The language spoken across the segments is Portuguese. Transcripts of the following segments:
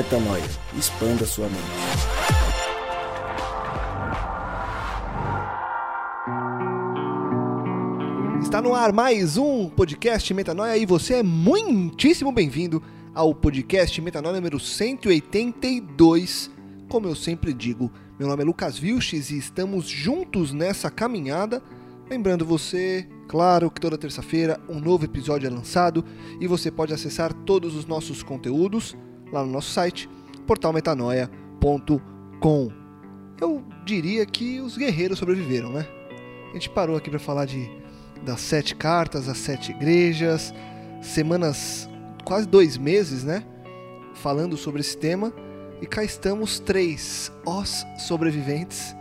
Metanoia. Expanda sua mente. Está no ar mais um podcast Metanoia e você é muitíssimo bem-vindo ao podcast Metanoia número 182. Como eu sempre digo, meu nome é Lucas Vilches e estamos juntos nessa caminhada. Lembrando você, claro, que toda terça-feira um novo episódio é lançado e você pode acessar todos os nossos conteúdos lá no nosso site, portalmetanoia.com. Eu diria que os guerreiros sobreviveram, né? A gente parou aqui para falar de das sete cartas, as sete igrejas, semanas, quase dois meses, né? Falando sobre esse tema. E cá estamos três, os sobreviventes.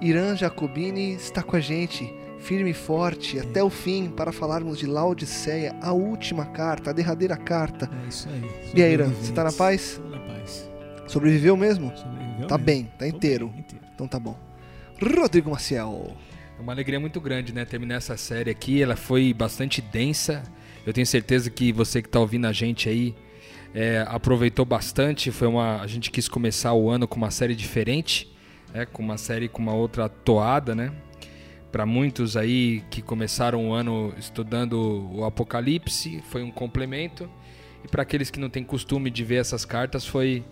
Irã Jacobini está com a gente, firme e forte, até o fim, para falarmos de Laodiceia, a última carta, a derradeira carta. É isso aí. E aí, Irã, você tá na paz? Tô na paz. Sobreviveu mesmo? Sobreviveu Tá mesmo. bem, tá inteiro. bem, inteiro. Então tá bom. Rodrigo Maciel. É uma alegria muito grande, né? Terminar essa série aqui. Ela foi bastante densa. Eu tenho certeza que você que está ouvindo a gente aí é, aproveitou bastante. Foi uma, a gente quis começar o ano com uma série diferente, né? com uma série com uma outra toada, né? Para muitos aí que começaram o ano estudando o Apocalipse, foi um complemento. E para aqueles que não têm costume de ver essas cartas, foi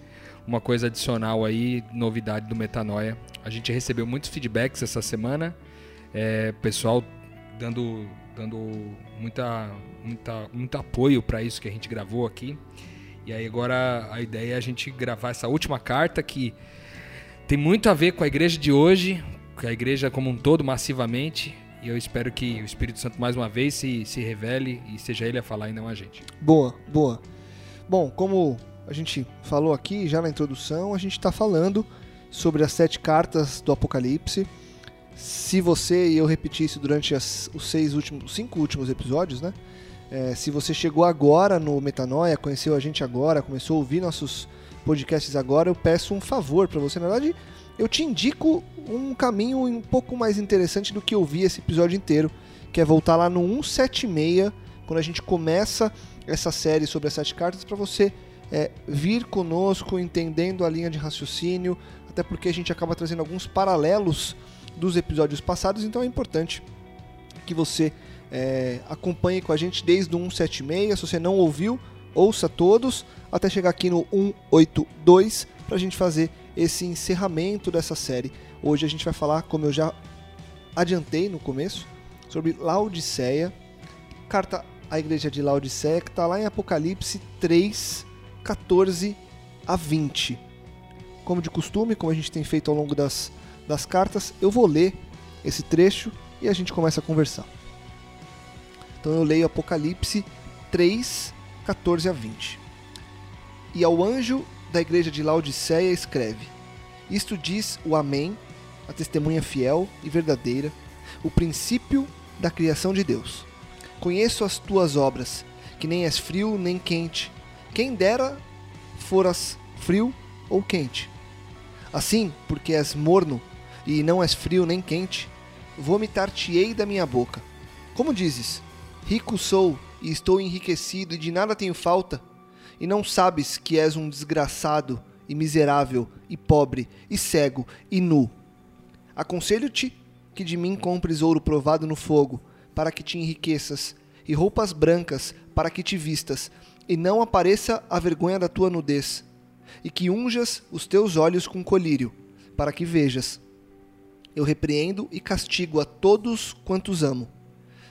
uma coisa adicional aí, novidade do Metanoia. A gente recebeu muitos feedbacks essa semana é, pessoal dando, dando muita, muita, muito apoio para isso que a gente gravou aqui. E aí agora a ideia é a gente gravar essa última carta que tem muito a ver com a igreja de hoje, a igreja como um todo, massivamente. E eu espero que o Espírito Santo mais uma vez se, se revele e seja ele a falar e não a gente. Boa, boa. Bom, como a gente falou aqui já na introdução, a gente está falando sobre as sete cartas do Apocalipse. Se você, e eu repeti isso durante as, os seis últimos, os cinco últimos episódios, né? É, se você chegou agora no Metanoia, conheceu a gente agora, começou a ouvir nossos podcasts agora, eu peço um favor para você. Na verdade, eu te indico um caminho um pouco mais interessante do que ouvir esse episódio inteiro, que é voltar lá no 176, quando a gente começa essa série sobre as sete cartas, para você é, vir conosco entendendo a linha de raciocínio, até porque a gente acaba trazendo alguns paralelos dos episódios passados, então é importante que você é, acompanhe com a gente desde o 176. Se você não ouviu, ouça todos até chegar aqui no 182 para a gente fazer esse encerramento dessa série. Hoje a gente vai falar, como eu já adiantei no começo, sobre Laodiceia, carta à igreja de Laodiceia, que está lá em Apocalipse 3, 14 a 20. Como de costume, como a gente tem feito ao longo das, das cartas, eu vou ler esse trecho e a gente começa a conversar. Então eu leio Apocalipse 3, 14 a 20. E ao anjo da igreja de Laodiceia escreve: Isto diz o Amém, a testemunha fiel e verdadeira, o princípio da criação de Deus. Conheço as tuas obras, que nem és frio nem quente. Quem dera foras frio ou quente. Assim, porque és morno e não és frio nem quente, vomitar-te-ei da minha boca. Como dizes: Rico sou e estou enriquecido e de nada tenho falta, e não sabes que és um desgraçado e miserável e pobre e cego e nu. Aconselho-te que de mim compres ouro provado no fogo, para que te enriqueças, e roupas brancas, para que te vistas, e não apareça a vergonha da tua nudez, e que unjas os teus olhos com colírio, para que vejas. Eu repreendo e castigo a todos quantos amo.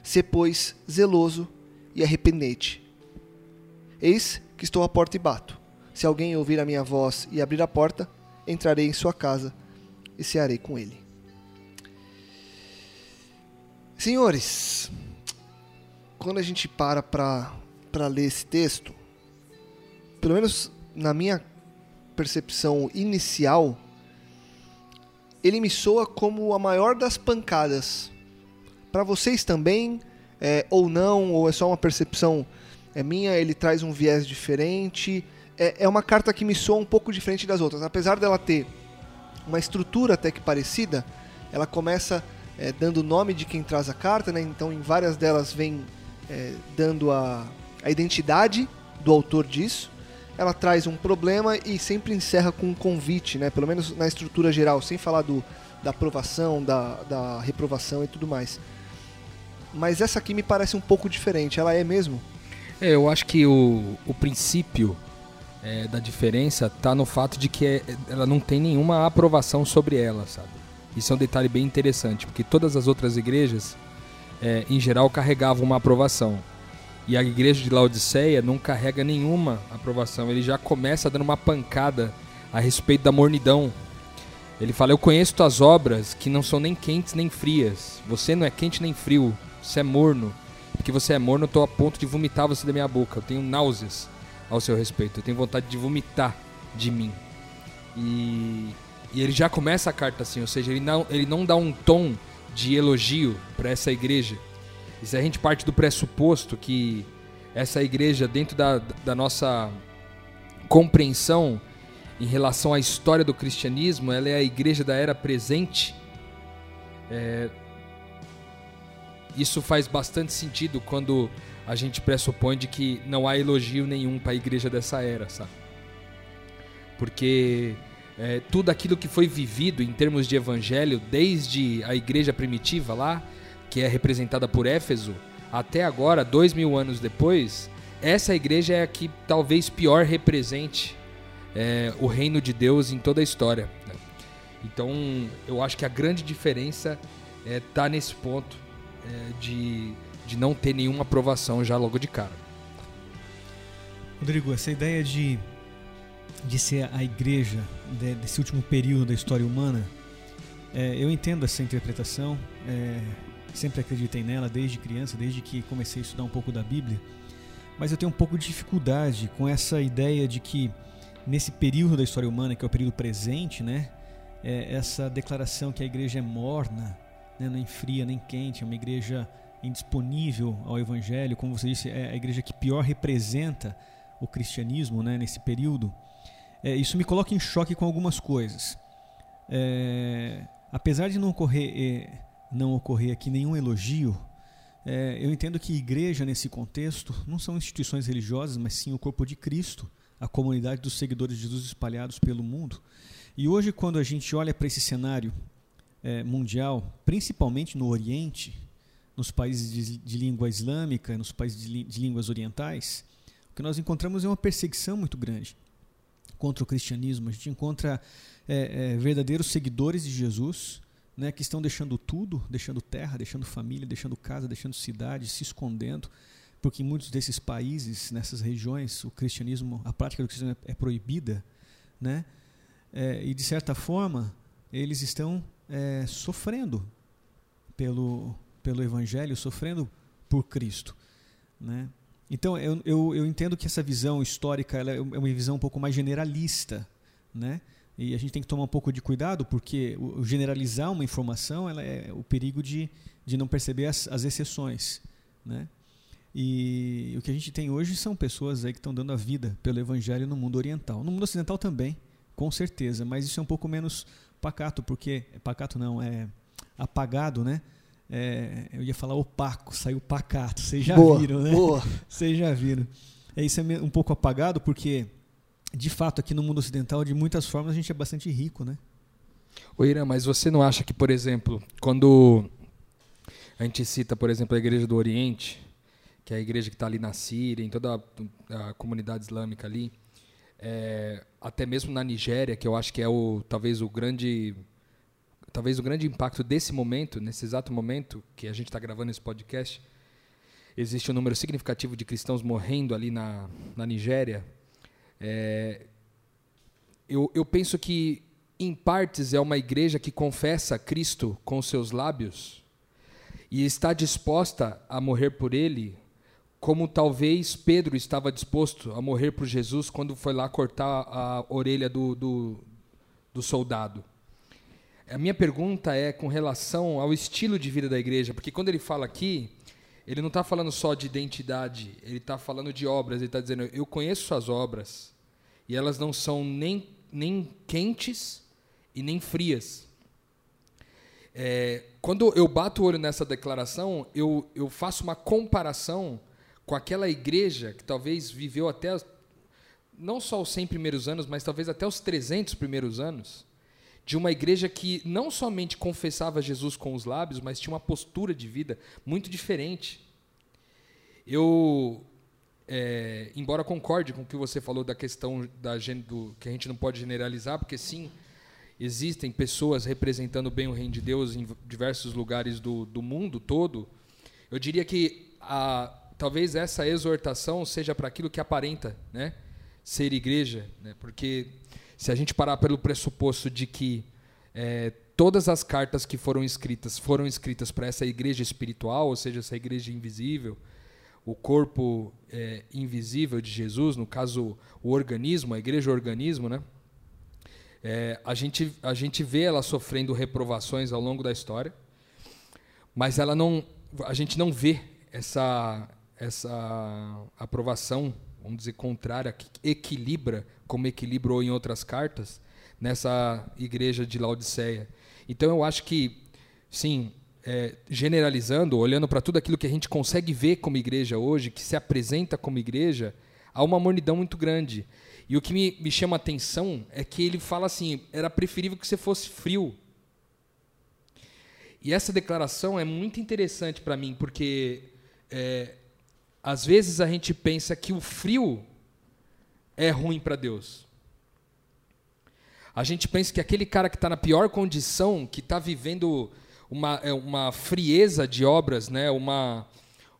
Sê, pois, zeloso e arrependete. Eis que estou à porta e bato. Se alguém ouvir a minha voz e abrir a porta, entrarei em sua casa e cearei com ele. Senhores, quando a gente para para ler esse texto, pelo menos na minha percepção inicial, ele me soa como a maior das pancadas. Para vocês também, é, ou não, ou é só uma percepção é minha, ele traz um viés diferente. É, é uma carta que me soa um pouco diferente das outras. Apesar dela ter uma estrutura até que parecida, ela começa é, dando o nome de quem traz a carta, né? então em várias delas vem é, dando a, a identidade do autor disso. ela traz um problema e sempre encerra com um convite, né? Pelo menos na estrutura geral, sem falar do, da aprovação, da, da reprovação e tudo mais. Mas essa aqui me parece um pouco diferente. Ela é mesmo? É, eu acho que o, o princípio é, da diferença está no fato de que é, ela não tem nenhuma aprovação sobre ela, sabe? Isso é um detalhe bem interessante, porque todas as outras igrejas, é, em geral, carregavam uma aprovação. E a igreja de Laodiceia não carrega nenhuma aprovação. Ele já começa dando uma pancada a respeito da mornidão. Ele fala: Eu conheço tuas obras que não são nem quentes nem frias. Você não é quente nem frio. Você é morno. Porque você é morno, eu estou a ponto de vomitar você da minha boca. Eu tenho náuseas ao seu respeito. Eu tenho vontade de vomitar de mim. E, e ele já começa a carta assim, ou seja, ele não, ele não dá um tom de elogio para essa igreja. E se a gente parte do pressuposto que essa igreja, dentro da, da nossa compreensão em relação à história do cristianismo, ela é a igreja da era presente. É, isso faz bastante sentido quando a gente pressupõe de que não há elogio nenhum para a igreja dessa era, sabe? Porque é, tudo aquilo que foi vivido em termos de evangelho, desde a igreja primitiva lá, que é representada por Éfeso, até agora, dois mil anos depois, essa igreja é a que talvez pior represente é, o reino de Deus em toda a história. Né? Então, eu acho que a grande diferença está é, tá nesse ponto é, de, de não ter nenhuma aprovação já logo de cara. Rodrigo, essa ideia de, de ser a igreja de, desse último período da história humana, é, eu entendo essa interpretação. É, sempre acreditei nela desde criança, desde que comecei a estudar um pouco da Bíblia. Mas eu tenho um pouco de dificuldade com essa ideia de que nesse período da história humana, que é o período presente, né, é essa declaração que a igreja é morna, né, nem fria nem quente, é uma igreja indisponível ao evangelho, como você disse, é a igreja que pior representa o cristianismo né, nesse período. É, isso me coloca em choque com algumas coisas. É, apesar de não ocorrer é, não ocorrer aqui nenhum elogio, é, eu entendo que igreja, nesse contexto, não são instituições religiosas, mas sim o corpo de Cristo, a comunidade dos seguidores de Jesus espalhados pelo mundo. E hoje, quando a gente olha para esse cenário é, mundial, principalmente no Oriente, nos países de, de língua islâmica, nos países de, de línguas orientais, o que nós encontramos é uma perseguição muito grande contra o cristianismo. A gente encontra é, é, verdadeiros seguidores de Jesus né, que estão deixando tudo, deixando terra, deixando família, deixando casa, deixando cidade, se escondendo, porque em muitos desses países, nessas regiões, o cristianismo, a prática do cristianismo é, é proibida, né? E de certa forma eles estão é, sofrendo pelo pelo evangelho, sofrendo por Cristo, né? Então eu, eu, eu entendo que essa visão histórica ela é uma visão um pouco mais generalista, né? E a gente tem que tomar um pouco de cuidado, porque o generalizar uma informação ela é o perigo de, de não perceber as, as exceções. Né? E o que a gente tem hoje são pessoas aí que estão dando a vida pelo evangelho no mundo oriental. No mundo ocidental também, com certeza, mas isso é um pouco menos pacato, porque. Pacato não, é apagado, né? É, eu ia falar opaco, saiu pacato. Vocês já boa, viram, né? Boa. Vocês já viram. É, isso é um pouco apagado porque de fato, aqui no mundo ocidental, de muitas formas, a gente é bastante rico, né? O Irã, mas você não acha que, por exemplo, quando a gente cita, por exemplo, a Igreja do Oriente, que é a igreja que está ali na Síria, em toda a, a comunidade islâmica ali, é, até mesmo na Nigéria, que eu acho que é o talvez o grande talvez o grande impacto desse momento, nesse exato momento que a gente está gravando esse podcast, existe um número significativo de cristãos morrendo ali na, na Nigéria. É, eu, eu penso que, em partes, é uma igreja que confessa Cristo com seus lábios e está disposta a morrer por Ele, como talvez Pedro estava disposto a morrer por Jesus quando foi lá cortar a orelha do, do, do soldado. A minha pergunta é com relação ao estilo de vida da igreja, porque quando ele fala aqui, ele não está falando só de identidade, ele está falando de obras, ele está dizendo: Eu conheço suas obras, e elas não são nem, nem quentes e nem frias. É, quando eu bato o olho nessa declaração, eu, eu faço uma comparação com aquela igreja que talvez viveu até não só os 100 primeiros anos, mas talvez até os 300 primeiros anos, de uma igreja que não somente confessava Jesus com os lábios, mas tinha uma postura de vida muito diferente. Eu, é, embora concorde com o que você falou da questão da, do, que a gente não pode generalizar, porque sim, existem pessoas representando bem o reino de Deus em diversos lugares do, do mundo todo, eu diria que a, talvez essa exortação seja para aquilo que aparenta né, ser igreja, né, porque se a gente parar pelo pressuposto de que é, todas as cartas que foram escritas foram escritas para essa igreja espiritual, ou seja, essa igreja invisível, o corpo é, invisível de Jesus, no caso o organismo, a igreja organismo, né? É, a, gente, a gente vê ela sofrendo reprovações ao longo da história, mas ela não, a gente não vê essa, essa aprovação, vamos dizer, contrária, que equilibra, como equilibrou em outras cartas, nessa igreja de Laodiceia. Então eu acho que, sim, é, generalizando, olhando para tudo aquilo que a gente consegue ver como igreja hoje, que se apresenta como igreja, há uma mornidão muito grande. E o que me, me chama a atenção é que ele fala assim: era preferível que você fosse frio. E essa declaração é muito interessante para mim, porque é, às vezes a gente pensa que o frio é ruim para Deus. A gente pensa que aquele cara que está na pior condição, que está vivendo uma, é, uma frieza de obras, né, uma,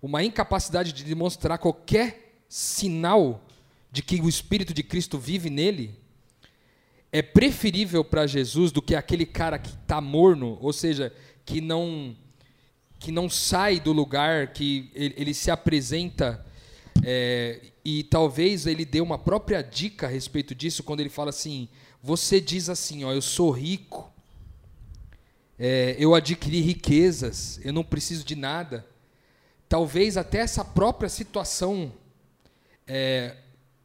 uma incapacidade de demonstrar qualquer sinal de que o Espírito de Cristo vive nele, é preferível para Jesus do que aquele cara que está morno, ou seja, que não que não sai do lugar, que ele, ele se apresenta é, e talvez ele dê uma própria dica a respeito disso quando ele fala assim: você diz assim, ó, eu sou rico, é, eu adquiri riquezas, eu não preciso de nada. Talvez até essa própria situação é,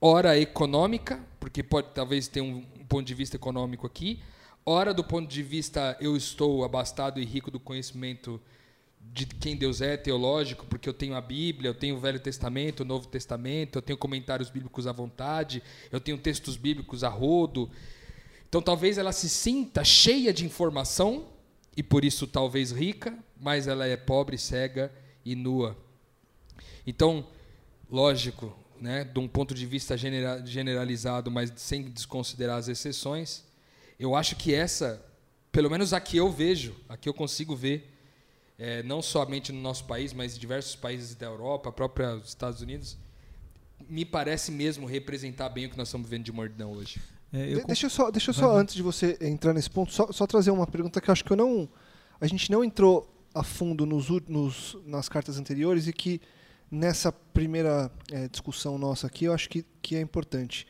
ora econômica, porque pode talvez ter um, um ponto de vista econômico aqui, ora do ponto de vista eu estou abastado e rico do conhecimento de quem Deus é, teológico, porque eu tenho a Bíblia, eu tenho o Velho Testamento, o Novo Testamento, eu tenho comentários bíblicos à vontade, eu tenho textos bíblicos a rodo. Então talvez ela se sinta cheia de informação e por isso talvez rica, mas ela é pobre, cega e nua. Então, lógico, né, de um ponto de vista generalizado, mas sem desconsiderar as exceções, eu acho que essa, pelo menos aqui eu vejo, aqui eu consigo ver, é, não somente no nosso país, mas em diversos países da Europa, própria Estados Unidos, me parece mesmo representar bem o que nós estamos vivendo de mordidão hoje. É, eu deixa eu só, deixa eu só antes de você entrar nesse ponto, só, só, trazer uma pergunta que eu acho que eu não, a gente não entrou a fundo nos, nos nas cartas anteriores e que nessa primeira é, discussão nossa aqui, eu acho que, que é importante.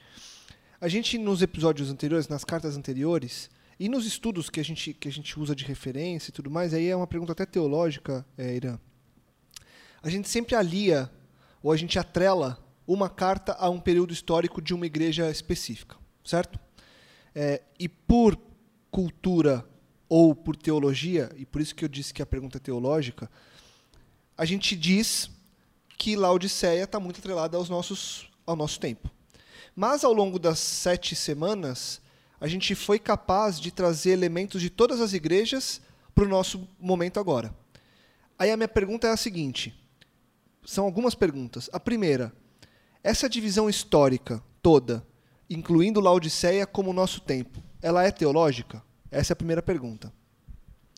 A gente, nos episódios anteriores, nas cartas anteriores, e nos estudos que a gente, que a gente usa de referência e tudo mais, aí é uma pergunta até teológica, é, Irã. A gente sempre alia, ou a gente atrela, uma carta a um período histórico de uma igreja específica, certo? É, e por cultura ou por teologia, e por isso que eu disse que a pergunta é teológica, a gente diz que Laodiceia está muito atrelada aos nossos, ao nosso tempo. Mas ao longo das sete semanas, a gente foi capaz de trazer elementos de todas as igrejas para o nosso momento agora. Aí a minha pergunta é a seguinte: são algumas perguntas. A primeira, essa divisão histórica toda, incluindo Laodiceia como nosso tempo, ela é teológica? Essa é a primeira pergunta.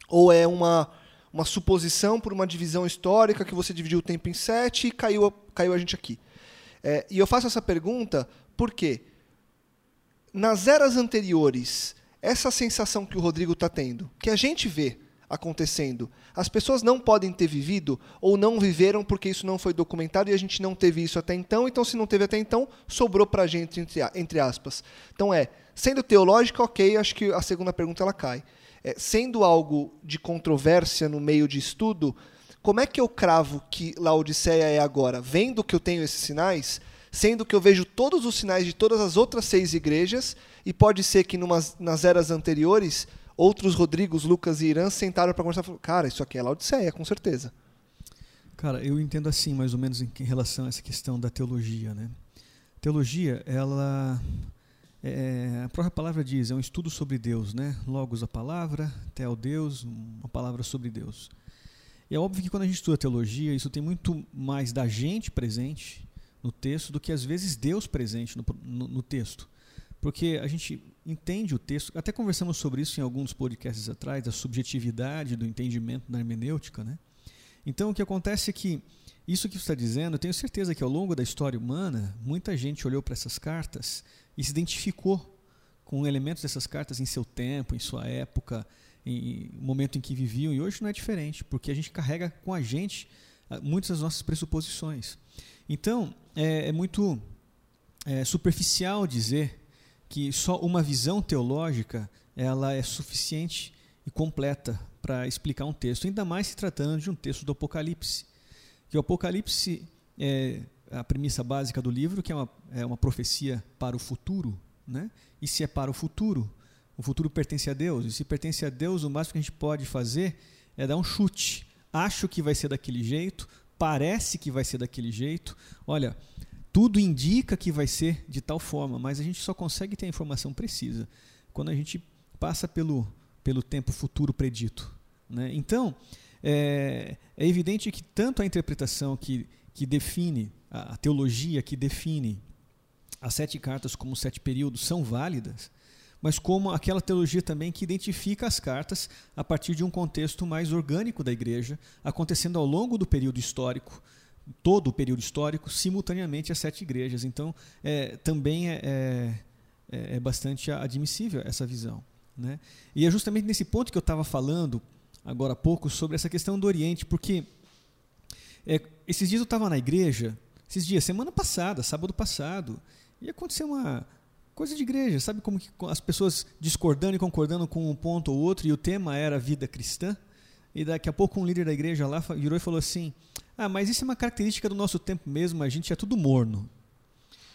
Ou é uma uma suposição por uma divisão histórica que você dividiu o tempo em sete e caiu, caiu a gente aqui. É, e eu faço essa pergunta porque nas eras anteriores, essa sensação que o Rodrigo está tendo, que a gente vê acontecendo, as pessoas não podem ter vivido ou não viveram porque isso não foi documentado e a gente não teve isso até então, então se não teve até então, sobrou para a gente, entre, entre aspas. Então é, sendo teológica, ok, acho que a segunda pergunta ela cai é, sendo algo de controvérsia no meio de estudo, como é que eu cravo que Laodiceia é agora? Vendo que eu tenho esses sinais, sendo que eu vejo todos os sinais de todas as outras seis igrejas, e pode ser que numas, nas eras anteriores, outros Rodrigos, Lucas e Irã sentaram para conversar e falaram, cara, isso aqui é Laodiceia, com certeza. Cara, eu entendo assim, mais ou menos, em relação a essa questão da teologia, né? Teologia, ela é, a própria palavra diz, é um estudo sobre Deus, né? Logos a palavra, Theo Deus, uma palavra sobre Deus. E é óbvio que quando a gente estuda teologia, isso tem muito mais da gente presente no texto do que às vezes Deus presente no, no, no texto. Porque a gente entende o texto, até conversamos sobre isso em alguns podcasts atrás, da subjetividade do entendimento da hermenêutica, né? Então o que acontece é que isso que você está dizendo, eu tenho certeza que ao longo da história humana, muita gente olhou para essas cartas e se identificou com elementos dessas cartas em seu tempo, em sua época, em momento em que viviam, e hoje não é diferente, porque a gente carrega com a gente ah, muitas das nossas pressuposições. Então, é, é muito é, superficial dizer que só uma visão teológica ela é suficiente e completa para explicar um texto, ainda mais se tratando de um texto do Apocalipse. Que o Apocalipse é a premissa básica do livro, que é uma, é uma profecia para o futuro, né? E se é para o futuro, o futuro pertence a Deus. E se pertence a Deus, o máximo que a gente pode fazer é dar um chute. Acho que vai ser daquele jeito, parece que vai ser daquele jeito. Olha, tudo indica que vai ser de tal forma, mas a gente só consegue ter a informação precisa quando a gente passa pelo, pelo tempo futuro predito. Né? Então, é, é evidente que tanto a interpretação que, que define, a, a teologia que define as sete cartas como sete períodos são válidas, mas como aquela teologia também que identifica as cartas a partir de um contexto mais orgânico da igreja, acontecendo ao longo do período histórico, todo o período histórico, simultaneamente as sete igrejas. Então, é, também é, é, é, é bastante admissível essa visão. Né? E é justamente nesse ponto que eu estava falando agora há pouco sobre essa questão do Oriente, porque é, esses dias eu estava na igreja, esses dias, semana passada, sábado passado, e aconteceu uma coisa de igreja, sabe como que as pessoas discordando e concordando com um ponto ou outro, e o tema era vida cristã, e daqui a pouco um líder da igreja lá virou e falou assim: Ah, mas isso é uma característica do nosso tempo mesmo, a gente é tudo morno.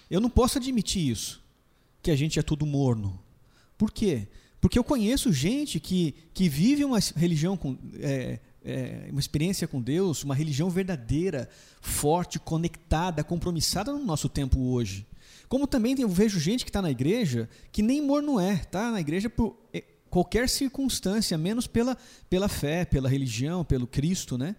Eu não posso admitir isso, que a gente é tudo morno. Por quê? Porque eu conheço gente que, que vive uma religião com. É, é, uma experiência com Deus, uma religião verdadeira, forte, conectada, compromissada no nosso tempo hoje. Como também eu vejo gente que está na igreja que nem morno é, está na igreja por é, qualquer circunstância, menos pela, pela fé, pela religião, pelo Cristo, né?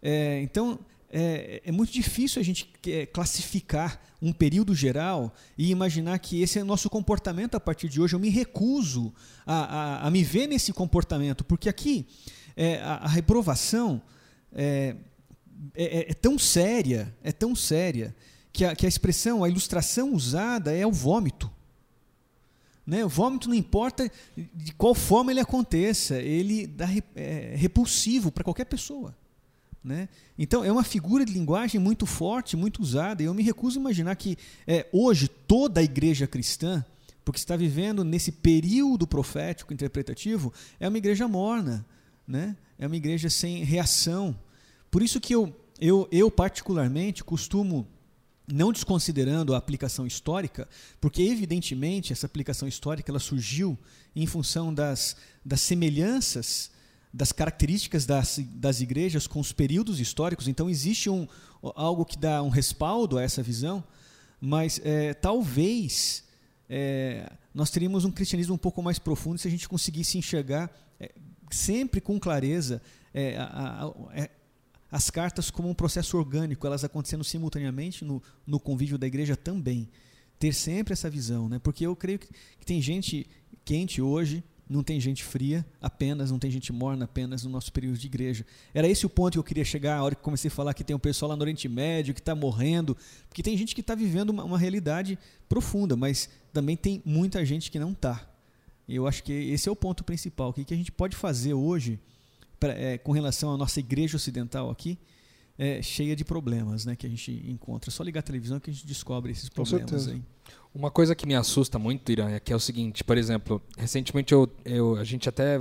É, então é, é, muito difícil a gente classificar um período geral e imaginar que esse é o nosso comportamento a partir de hoje. Eu me recuso a, a, a me ver nesse comportamento, porque aqui é, a, a, reprovação é, é, é, tão séria, é tão séria, que a, que a expressão, a ilustração usada é o vômito. Né? O vômito não importa de qual forma ele aconteça, ele dá, é repulsivo para qualquer pessoa. Né? Então, é uma figura de linguagem muito forte, muito usada, e eu me recuso a imaginar que é, hoje toda a igreja cristã, porque está vivendo nesse período profético interpretativo, é uma igreja morna, né? é uma igreja sem reação. Por isso que eu, eu, eu particularmente, costumo, não desconsiderando a aplicação histórica, porque evidentemente essa aplicação histórica ela surgiu em função das, das semelhanças das características das, das igrejas com os períodos históricos, então existe um, algo que dá um respaldo a essa visão, mas é, talvez é, nós teríamos um cristianismo um pouco mais profundo se a gente conseguisse enxergar é, sempre com clareza é, a, a, é, as cartas como um processo orgânico, elas acontecendo simultaneamente no, no convívio da igreja também. Ter sempre essa visão, né? porque eu creio que, que tem gente quente hoje não tem gente fria apenas, não tem gente morna apenas no nosso período de igreja. Era esse o ponto que eu queria chegar a hora que comecei a falar que tem um pessoal lá no Oriente Médio que está morrendo, porque tem gente que está vivendo uma, uma, realidade profunda, mas também tem muita gente que não está. Eu acho que esse é o ponto principal. O que, que a gente pode fazer hoje pra, é, com relação à nossa igreja ocidental aqui, é, cheia de problemas né, que a gente encontra. É só ligar a televisão que a gente descobre esses problemas aí. Uma coisa que me assusta muito, Irã, é que é o seguinte, por exemplo, recentemente eu, eu, a gente até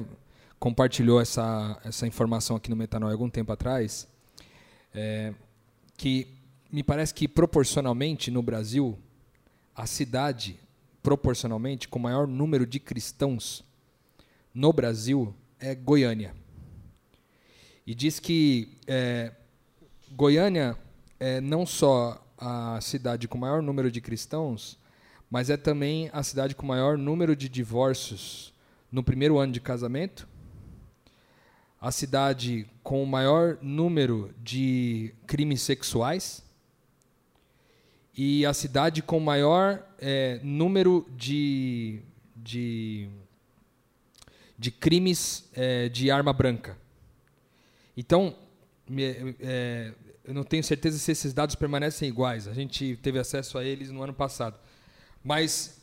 compartilhou essa, essa informação aqui no Metanol algum tempo atrás, é, que me parece que proporcionalmente no Brasil, a cidade proporcionalmente com maior número de cristãos no Brasil é Goiânia. E diz que é, Goiânia é não só a cidade com maior número de cristãos, mas é também a cidade com maior número de divórcios no primeiro ano de casamento, a cidade com o maior número de crimes sexuais e a cidade com maior é, número de, de, de crimes é, de arma branca. Então, me, é, eu não tenho certeza se esses dados permanecem iguais. A gente teve acesso a eles no ano passado. Mas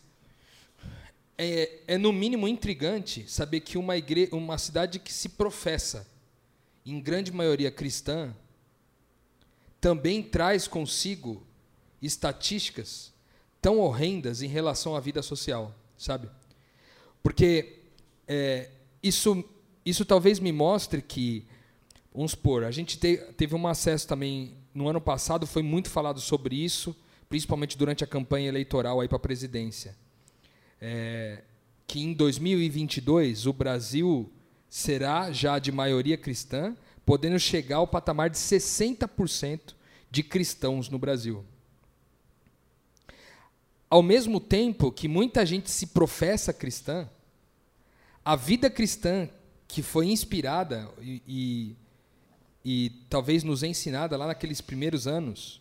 é, é no mínimo intrigante saber que uma, igre uma cidade que se professa, em grande maioria cristã, também traz consigo estatísticas tão horrendas em relação à vida social, sabe? Porque é, isso, isso talvez me mostre que, vamos supor, a gente te, teve um acesso também, no ano passado foi muito falado sobre isso, principalmente durante a campanha eleitoral para a presidência é, que em 2022 o Brasil será já de maioria cristã, podendo chegar ao patamar de 60% de cristãos no Brasil. Ao mesmo tempo que muita gente se professa cristã, a vida cristã que foi inspirada e, e, e talvez nos ensinada lá naqueles primeiros anos,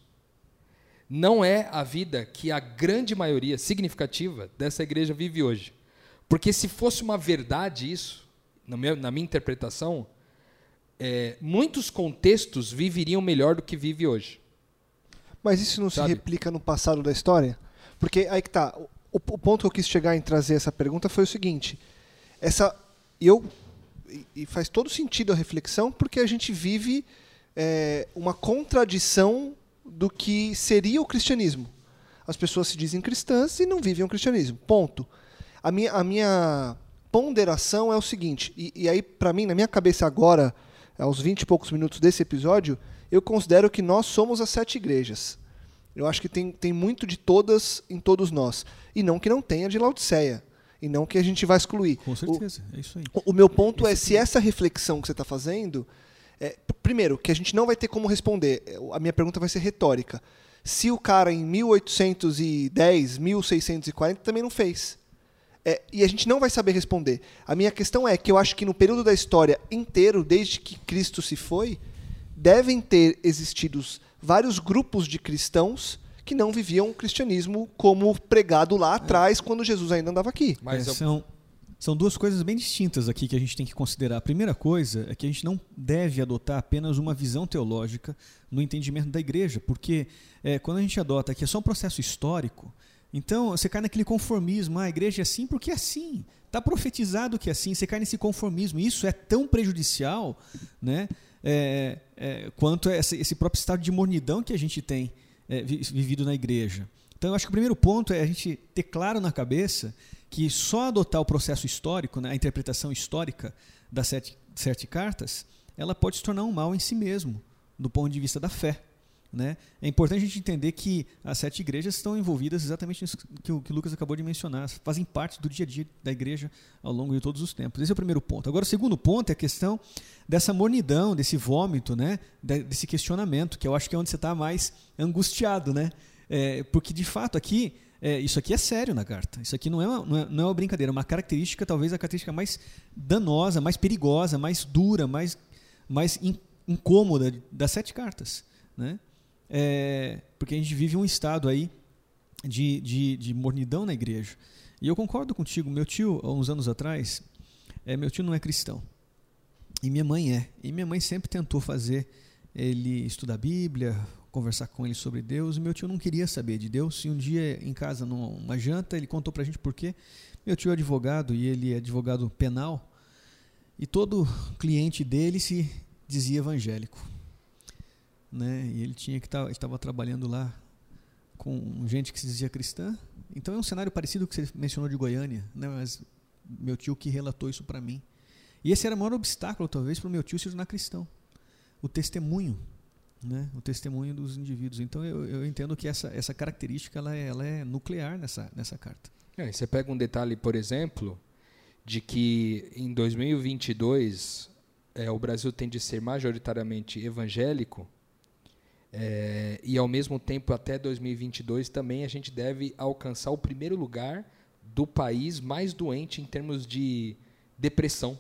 não é a vida que a grande maioria significativa dessa igreja vive hoje. Porque se fosse uma verdade isso, na minha, na minha interpretação, é, muitos contextos viveriam melhor do que vive hoje. Mas isso não Sabe? se replica no passado da história? Porque aí que tá. O, o, ponto que eu quis chegar em trazer essa pergunta foi o seguinte: essa eu e faz todo sentido a reflexão porque a gente vive é, uma contradição do que seria o cristianismo. As pessoas se dizem cristãs e não vivem o cristianismo. Ponto. A minha, a minha ponderação é o seguinte, e, e aí, para mim, na minha cabeça agora, aos 20 e poucos minutos desse episódio, eu considero que nós somos as sete igrejas. Eu acho que tem, tem muito de todas em todos nós. E não que não tenha de Laodiceia. E não que a gente vai excluir. Com certeza, o, é isso aí. O, o meu ponto Esse é, se essa reflexão que você está fazendo é, primeiro, que a gente não vai ter como responder. É, a minha pergunta vai ser retórica. Se o cara em 1810, 1640 também não fez. É, e a gente não vai saber responder. A minha questão é que eu acho que no período da história inteiro, desde que Cristo se foi, devem ter existido vários grupos de cristãos que não viviam o cristianismo como pregado lá atrás, quando Jesus ainda andava aqui. Mas é, são, são duas coisas bem distintas aqui que a gente tem que considerar. A primeira coisa é que a gente não deve adotar apenas uma visão teológica no entendimento da igreja, porque é, quando a gente adota que é só um processo histórico, então você cai naquele conformismo, ah, a igreja é assim porque é assim, está profetizado que é assim, você cai nesse conformismo. Isso é tão prejudicial né, é, é, quanto esse, esse, próprio estado de mornidão que a gente tem é, vivido na igreja. Então eu acho que o primeiro ponto é a gente ter claro na cabeça que só adotar o processo histórico, né, a interpretação histórica das sete, sete cartas, ela pode se tornar um mal em si mesmo, do ponto de vista da fé. Né? É importante a gente entender que as sete igrejas estão envolvidas exatamente nisso que o, que o Lucas acabou de mencionar, fazem parte do dia a dia da igreja ao longo de todos os tempos. Esse é o primeiro ponto. Agora, o segundo ponto é a questão dessa mornidão, desse vômito, né? desse questionamento, que eu acho que é onde você está mais angustiado. Né? É, porque, de fato, aqui é, isso aqui é sério na carta. Isso aqui não é, uma, não, é, não é uma brincadeira, é uma característica, talvez a característica mais danosa, mais perigosa, mais dura, mais, mais in, incômoda das sete cartas. Né? É, porque a gente vive um estado aí de, de, de, mornidão na igreja. E eu concordo contigo, meu tio, há uns anos atrás, é, meu tio não é cristão. E minha mãe é. E minha mãe sempre tentou fazer ele estudar a Bíblia, conversar com ele sobre Deus. E meu tio não queria saber de Deus. E um dia, em casa, numa janta, ele contou pra gente por quê. Meu tio é advogado e ele é advogado penal. E todo cliente dele se dizia evangélico. Né? E ele tinha que tá, estava trabalhando lá com gente que se dizia cristã. Então é um cenário parecido com o que você mencionou de Goiânia, né? mas meu tio que relatou isso para mim. E esse era o maior obstáculo, talvez, para o meu tio se tornar cristão. O testemunho né, o testemunho dos indivíduos. Então eu, eu entendo que essa, essa característica ela é, ela é nuclear nessa, nessa carta. É, você pega um detalhe, por exemplo, de que em 2022 é, o Brasil tende a ser majoritariamente evangélico. É, e ao mesmo tempo, até 2022, também a gente deve alcançar o primeiro lugar do país mais doente em termos de depressão.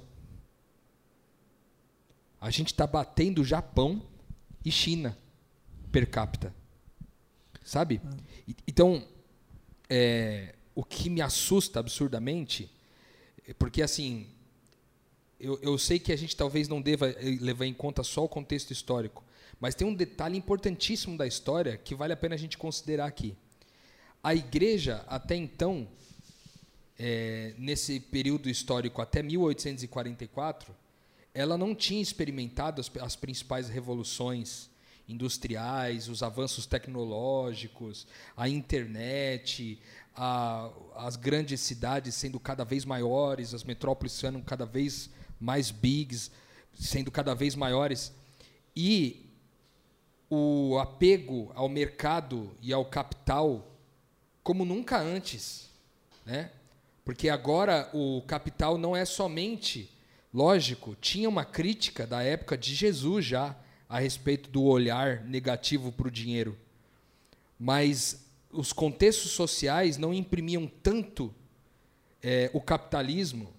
A gente está batendo Japão e China per capita. Sabe? Então, é, o que me assusta absurdamente, é porque assim, eu, eu sei que a gente talvez não deva eh, levar em conta só o contexto histórico, mas tem um detalhe importantíssimo da história que vale a pena a gente considerar aqui. A igreja, até então, é, nesse período histórico até 1844, ela não tinha experimentado as, as principais revoluções industriais, os avanços tecnológicos, a internet, a, as grandes cidades sendo cada vez maiores, as metrópoles sendo cada vez mais bigs, sendo cada vez maiores. E o apego ao mercado e ao capital como nunca antes, né? Porque agora o capital não é somente, lógico, tinha uma crítica da época de Jesus já a respeito do olhar negativo para o dinheiro, mas os contextos sociais não imprimiam tanto é, o capitalismo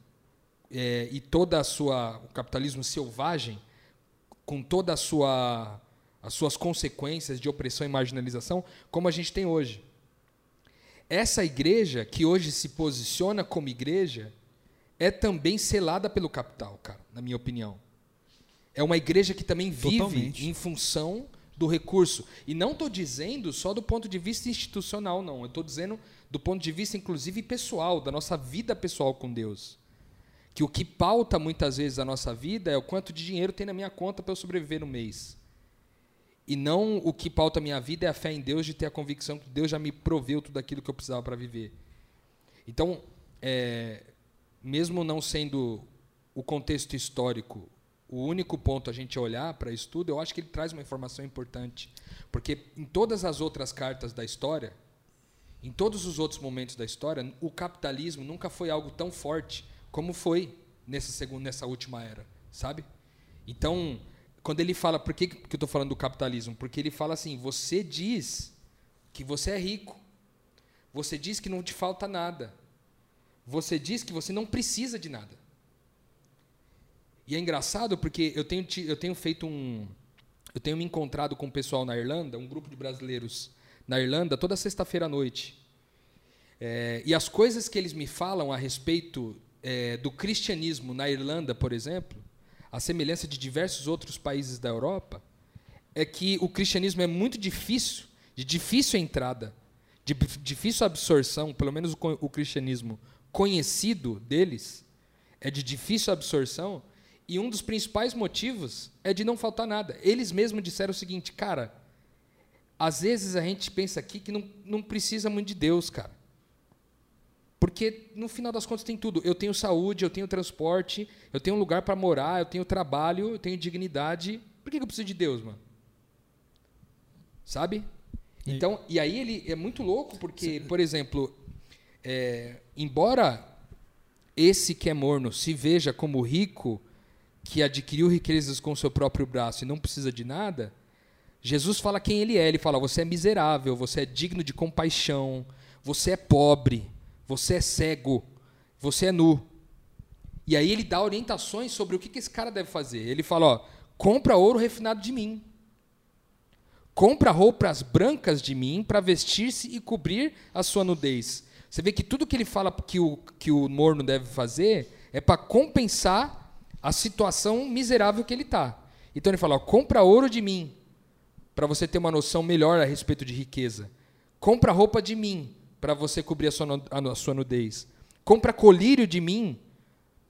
é, e toda a sua o capitalismo selvagem com toda a sua as suas consequências de opressão e marginalização, como a gente tem hoje. Essa igreja, que hoje se posiciona como igreja, é também selada pelo capital, cara, na minha opinião. É uma igreja que também vive Totalmente. em função do recurso. E não estou dizendo só do ponto de vista institucional, não. Eu estou dizendo do ponto de vista, inclusive, pessoal, da nossa vida pessoal com Deus. Que o que pauta muitas vezes a nossa vida é o quanto de dinheiro tem na minha conta para eu sobreviver no mês. E não o que pauta a minha vida é a fé em Deus de ter a convicção que Deus já me proveu tudo aquilo que eu precisava para viver. Então, é, mesmo não sendo o contexto histórico o único ponto a gente olhar para isso tudo, eu acho que ele traz uma informação importante. Porque em todas as outras cartas da história, em todos os outros momentos da história, o capitalismo nunca foi algo tão forte como foi nessa, segunda, nessa última era, sabe? Então, quando ele fala, por que, que eu estou falando do capitalismo? Porque ele fala assim: você diz que você é rico, você diz que não te falta nada, você diz que você não precisa de nada. E é engraçado porque eu tenho, eu tenho feito um. Eu tenho me encontrado com o pessoal na Irlanda, um grupo de brasileiros na Irlanda, toda sexta-feira à noite. É, e as coisas que eles me falam a respeito é, do cristianismo na Irlanda, por exemplo, a semelhança de diversos outros países da Europa, é que o cristianismo é muito difícil, de difícil entrada, de difícil absorção, pelo menos o, o cristianismo conhecido deles, é de difícil absorção, e um dos principais motivos é de não faltar nada. Eles mesmos disseram o seguinte, cara, às vezes a gente pensa aqui que não, não precisa muito de Deus, cara. Porque no final das contas tem tudo. Eu tenho saúde, eu tenho transporte, eu tenho um lugar para morar, eu tenho trabalho, eu tenho dignidade. Por que eu preciso de Deus, mano? Sabe? Então, e aí ele é muito louco porque, por exemplo, é, embora esse que é morno se veja como rico, que adquiriu riquezas com seu próprio braço e não precisa de nada, Jesus fala quem ele é. Ele fala: você é miserável, você é digno de compaixão, você é pobre, você é cego, você é nu. E aí ele dá orientações sobre o que, esse cara deve fazer. Ele fala: ó, compra ouro refinado de mim. Compra roupas brancas de mim para vestir-se e cobrir a sua nudez. Você vê que tudo que ele fala que o, que o morno deve fazer é para compensar a situação miserável que ele está. Então ele fala: ó, compra ouro de mim, para você ter uma noção melhor a respeito de riqueza. Compra roupa de mim, para você cobrir a sua, a sua nudez. Compra colírio de mim,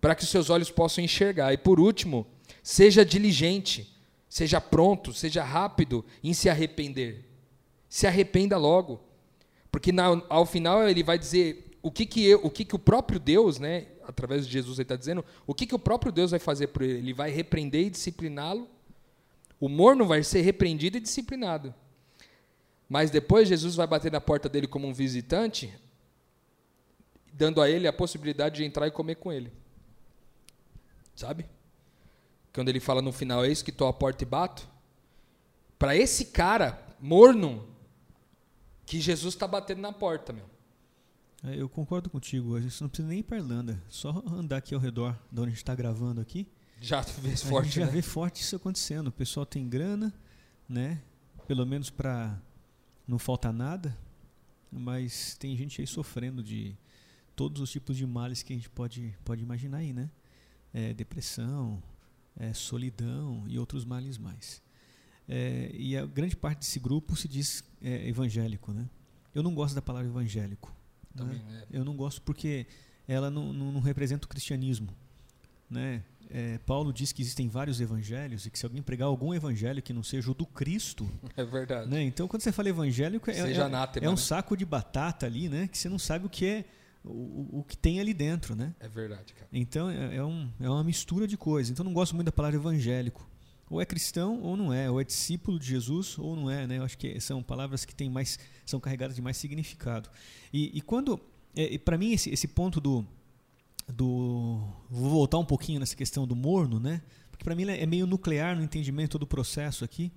para que seus olhos possam enxergar. E por último, seja diligente, seja pronto, seja rápido em se arrepender. Se arrependa logo. Porque na, ao final ele vai dizer o que, que, eu, o, que, que o próprio Deus, né, através de Jesus, ele está dizendo o que, que o próprio Deus vai fazer por ele. Ele vai repreender e discipliná-lo. O morno vai ser repreendido e disciplinado. Mas depois Jesus vai bater na porta dele como um visitante, dando a ele a possibilidade de entrar e comer com ele. Sabe? Quando ele fala no final, eis que estou à porta e bato. para esse cara morno que Jesus está batendo na porta, meu. É, eu concordo contigo. A gente não precisa nem ir para Irlanda. Só andar aqui ao redor de onde a gente está gravando aqui. Já vê a forte, gente já né? vê forte isso acontecendo. O pessoal tem grana, né? Pelo menos para não faltar nada. Mas tem gente aí sofrendo de todos os tipos de males que a gente pode, pode imaginar aí, né? É, depressão, é, solidão e outros males mais. É, e a grande parte desse grupo se diz é, evangélico, né? Eu não gosto da palavra evangélico. Também, né? né? Eu não gosto porque ela não, não, não representa o cristianismo, né? É, Paulo diz que existem vários evangelhos e que se alguém pregar algum evangelho que não seja o do Cristo, É verdade. né? Então quando você fala evangélico é, Seja é- anátema, é um né? saco de batata ali, né? Que você não sabe o que é o, o- que tem ali dentro, né? É verdade, cara. Então é, é um, é uma mistura de coisas. Então eu não gosto muito da palavra evangélico. Ou é cristão ou não é, ou é discípulo de Jesus ou não é, né? Eu acho que são palavras que têm mais, são carregadas de mais significado. E, e quando, é, para mim esse, esse ponto do, do, vou voltar um pouquinho nessa questão do morno, né? Porque para mim é meio nuclear no entendimento do processo aqui.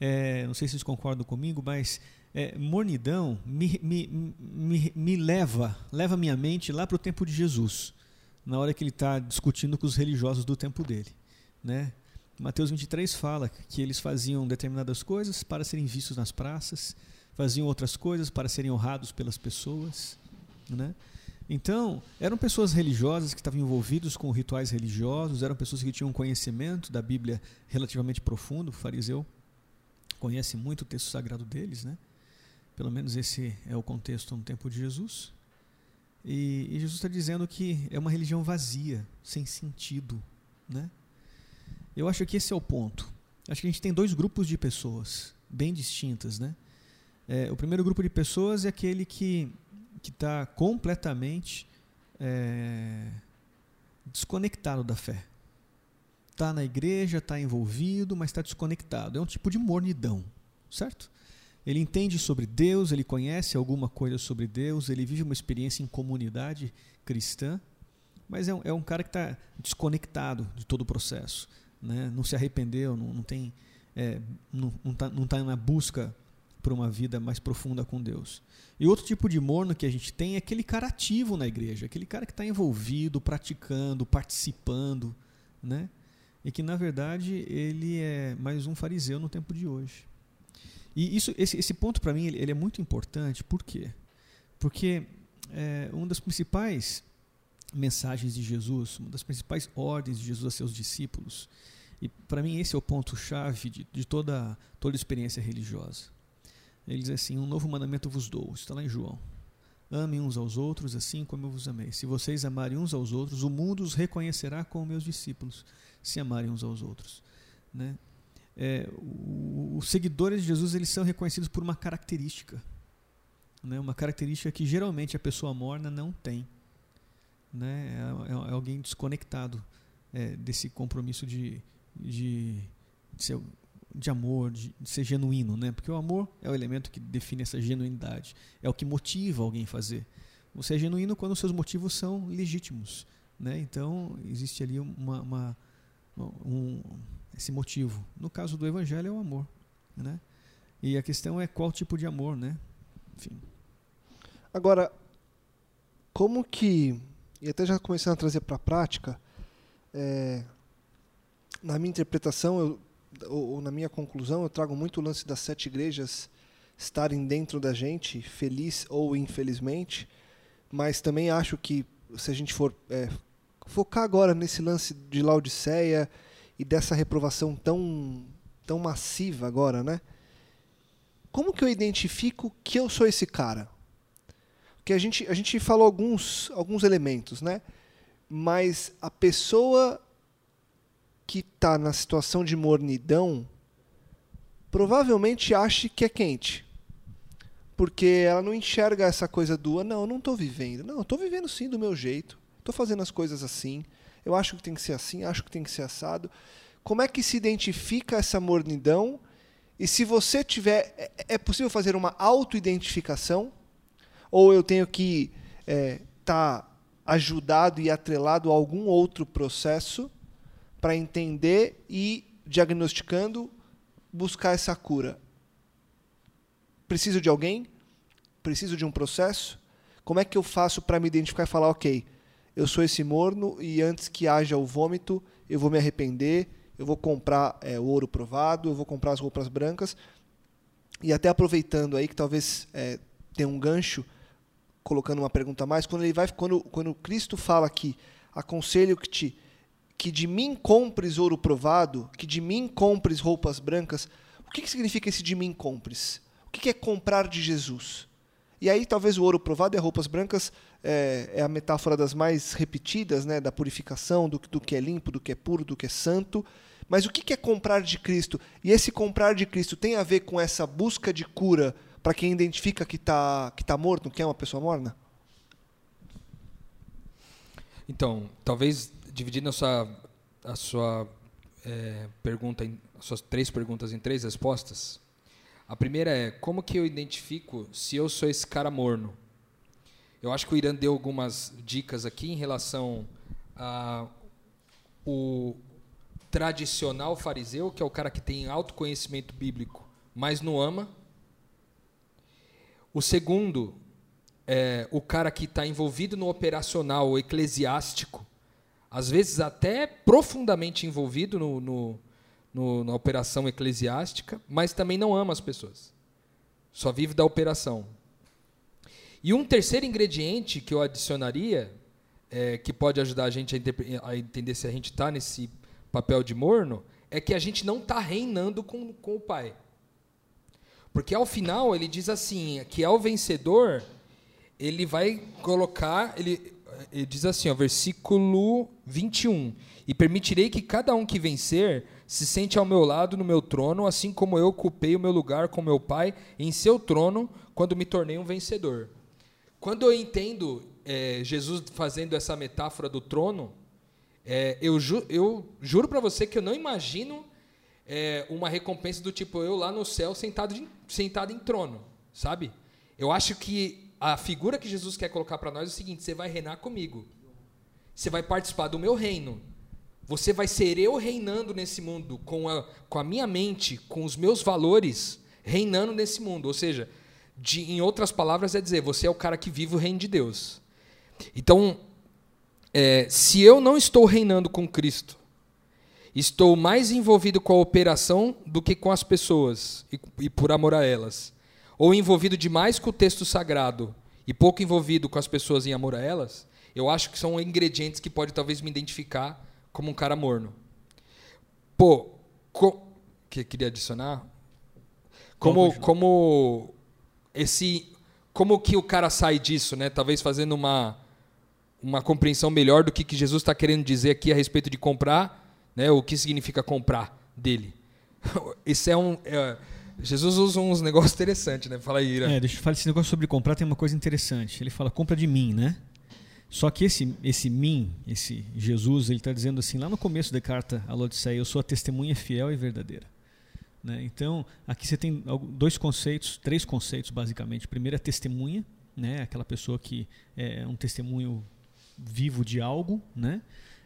É, não sei se vocês concordam comigo, mas é, mornidão me, me, me, me leva, leva minha mente lá para o tempo de Jesus, na hora que ele está discutindo com os religiosos do tempo dele. Né? Mateus 23 fala que eles faziam determinadas coisas para serem vistos nas praças, faziam outras coisas para serem honrados pelas pessoas. Né? Então, eram pessoas religiosas que estavam envolvidos com rituais religiosos, eram pessoas que tinham conhecimento da Bíblia relativamente profundo, o fariseu conhece muito o texto sagrado deles, né? Pelo menos esse é o contexto no tempo de Jesus. E, e Jesus está dizendo que é uma religião vazia, sem sentido, né? Eu acho que esse é o ponto. Acho que a gente tem dois grupos de pessoas bem distintas, né? É, o primeiro grupo de pessoas é aquele que que está completamente é, desconectado da fé. Está na igreja, está envolvido, mas está desconectado. É um tipo de mornidão, certo? Ele entende sobre Deus, ele conhece alguma coisa sobre Deus, ele vive uma experiência em comunidade cristã, mas é um, é um cara que está desconectado de todo o processo. Né? Não se arrependeu, não, não tem, é, não está tá na busca por uma vida mais profunda com Deus. E outro tipo de morno que a gente tem é aquele cara ativo na igreja, aquele cara que está envolvido, praticando, participando, né? E que na verdade ele é mais um fariseu no tempo de hoje. E isso, esse, esse ponto para mim ele, ele é muito importante, por quê? Porque é, uma das principais mensagens de Jesus, uma das principais ordens de Jesus a seus discípulos, e para mim esse é o ponto-chave de, de toda, toda experiência religiosa. Ele diz assim: Um novo mandamento vos dou. Está lá em João. Amem uns aos outros assim como eu vos amei. Se vocês amarem uns aos outros, o mundo os reconhecerá como meus discípulos, se amarem uns aos outros. Né? É, os seguidores de Jesus eles são reconhecidos por uma característica. Né? Uma característica que geralmente a pessoa morna não tem. Né? É, é alguém desconectado é, desse compromisso de, de, de ser de amor, de, de, ser genuíno, né? Porque o amor é o elemento que define essa genuinidade, é o que motiva alguém a fazer. Você é genuíno quando seus motivos são legítimos, né? Então existe ali uma, uma um, esse motivo. No caso do evangelho é o amor, né? E a questão é qual tipo de amor, né? Enfim. Agora, como que e até já começando a trazer para a prática, é, na minha interpretação eu ou, ou, na minha conclusão, eu trago muito o lance das sete igrejas estarem dentro da gente, feliz ou infelizmente, mas também acho que se a gente for é, focar agora nesse lance de Laodiceia e dessa reprovação tão, tão massiva agora, né? Como que eu identifico que eu sou esse cara? Porque a gente, a gente falou alguns, alguns elementos, né? Mas a pessoa que está na situação de mornidão provavelmente ache que é quente. Porque ela não enxerga essa coisa do, não, eu não estou vivendo. Não, eu estou vivendo sim do meu jeito. Estou fazendo as coisas assim. Eu acho que tem que ser assim, acho que tem que ser assado. Como é que se identifica essa mornidão? E se você tiver. É possível fazer uma auto-identificação? Ou eu tenho que estar é, tá ajudado e atrelado a algum outro processo? Para entender e diagnosticando buscar essa cura? Preciso de alguém? Preciso de um processo? Como é que eu faço para me identificar e falar, ok, eu sou esse morno e antes que haja o vômito, eu vou me arrepender, eu vou comprar é, o ouro provado, eu vou comprar as roupas brancas. E até aproveitando aí que talvez é, tenha um gancho, colocando uma pergunta a mais, quando ele vai, quando, quando Cristo fala aqui, aconselho que te que de mim compres ouro provado, que de mim compres roupas brancas. O que, que significa esse de mim compres? O que, que é comprar de Jesus? E aí talvez o ouro provado e as roupas brancas é, é, a metáfora das mais repetidas, né, da purificação, do, do que é limpo, do que é puro, do que é santo. Mas o que é comprar de Cristo? E esse comprar de Cristo tem a ver com essa busca de cura para quem identifica que está que tá morto, que é uma pessoa morna? Então, talvez dividindo a sua, a sua é, pergunta, em, as suas três perguntas em três respostas. A primeira é como que eu identifico se eu sou esse cara morno? Eu acho que o Irã deu algumas dicas aqui em relação a o tradicional fariseu, que é o cara que tem alto conhecimento bíblico, mas não ama. O segundo é o cara que está envolvido no operacional eclesiástico, às vezes até profundamente envolvido no, no, no, na operação eclesiástica, mas também não ama as pessoas. Só vive da operação. E um terceiro ingrediente que eu adicionaria, é, que pode ajudar a gente a, a entender se a gente está nesse papel de morno, é que a gente não está reinando com, com o Pai. Porque ao final ele diz assim, que ao vencedor, ele vai colocar, ele, ele diz assim, ó, versículo 21, e permitirei que cada um que vencer se sente ao meu lado no meu trono, assim como eu ocupei o meu lugar com meu Pai em seu trono, quando me tornei um vencedor. Quando eu entendo é, Jesus fazendo essa metáfora do trono, é, eu, ju, eu, juro para você que eu não imagino é, uma recompensa do tipo eu lá no céu sentado, de, sentado em trono, sabe? Eu acho que a figura que Jesus quer colocar para nós é o seguinte: você vai reinar comigo, você vai participar do meu reino, você vai ser eu reinando nesse mundo com a, com a minha mente, com os meus valores, reinando nesse mundo. Ou seja, de, em outras palavras, é dizer, você é o cara que vive o reino de Deus. Então, é, se eu não estou reinando com Cristo, estou mais envolvido com a operação do que com as pessoas e, e por amor a elas, ou envolvido demais com o texto sagrado e pouco envolvido com as pessoas em amor a elas, eu acho que são ingredientes que pode talvez me identificar como um cara morno. Pô, co que queria adicionar? Como, como esse como que o cara sai disso, né? Talvez fazendo uma uma compreensão melhor do que, que Jesus está querendo dizer aqui a respeito de comprar, né? O que significa comprar dele. Esse é um é, Jesus usa uns negócios interessantes, né? Fala aí, Ira. É, deixa eu falar esse negócio sobre comprar tem uma coisa interessante. Ele fala compra de mim, né? Só que esse esse mim, esse Jesus, ele está dizendo assim lá no começo da carta a Laodiceia, eu sou a testemunha fiel e verdadeira. Né? Então, aqui você tem dois conceitos, três conceitos basicamente. Primeiro é testemunha, né? aquela pessoa que é um testemunho vivo de algo. Né?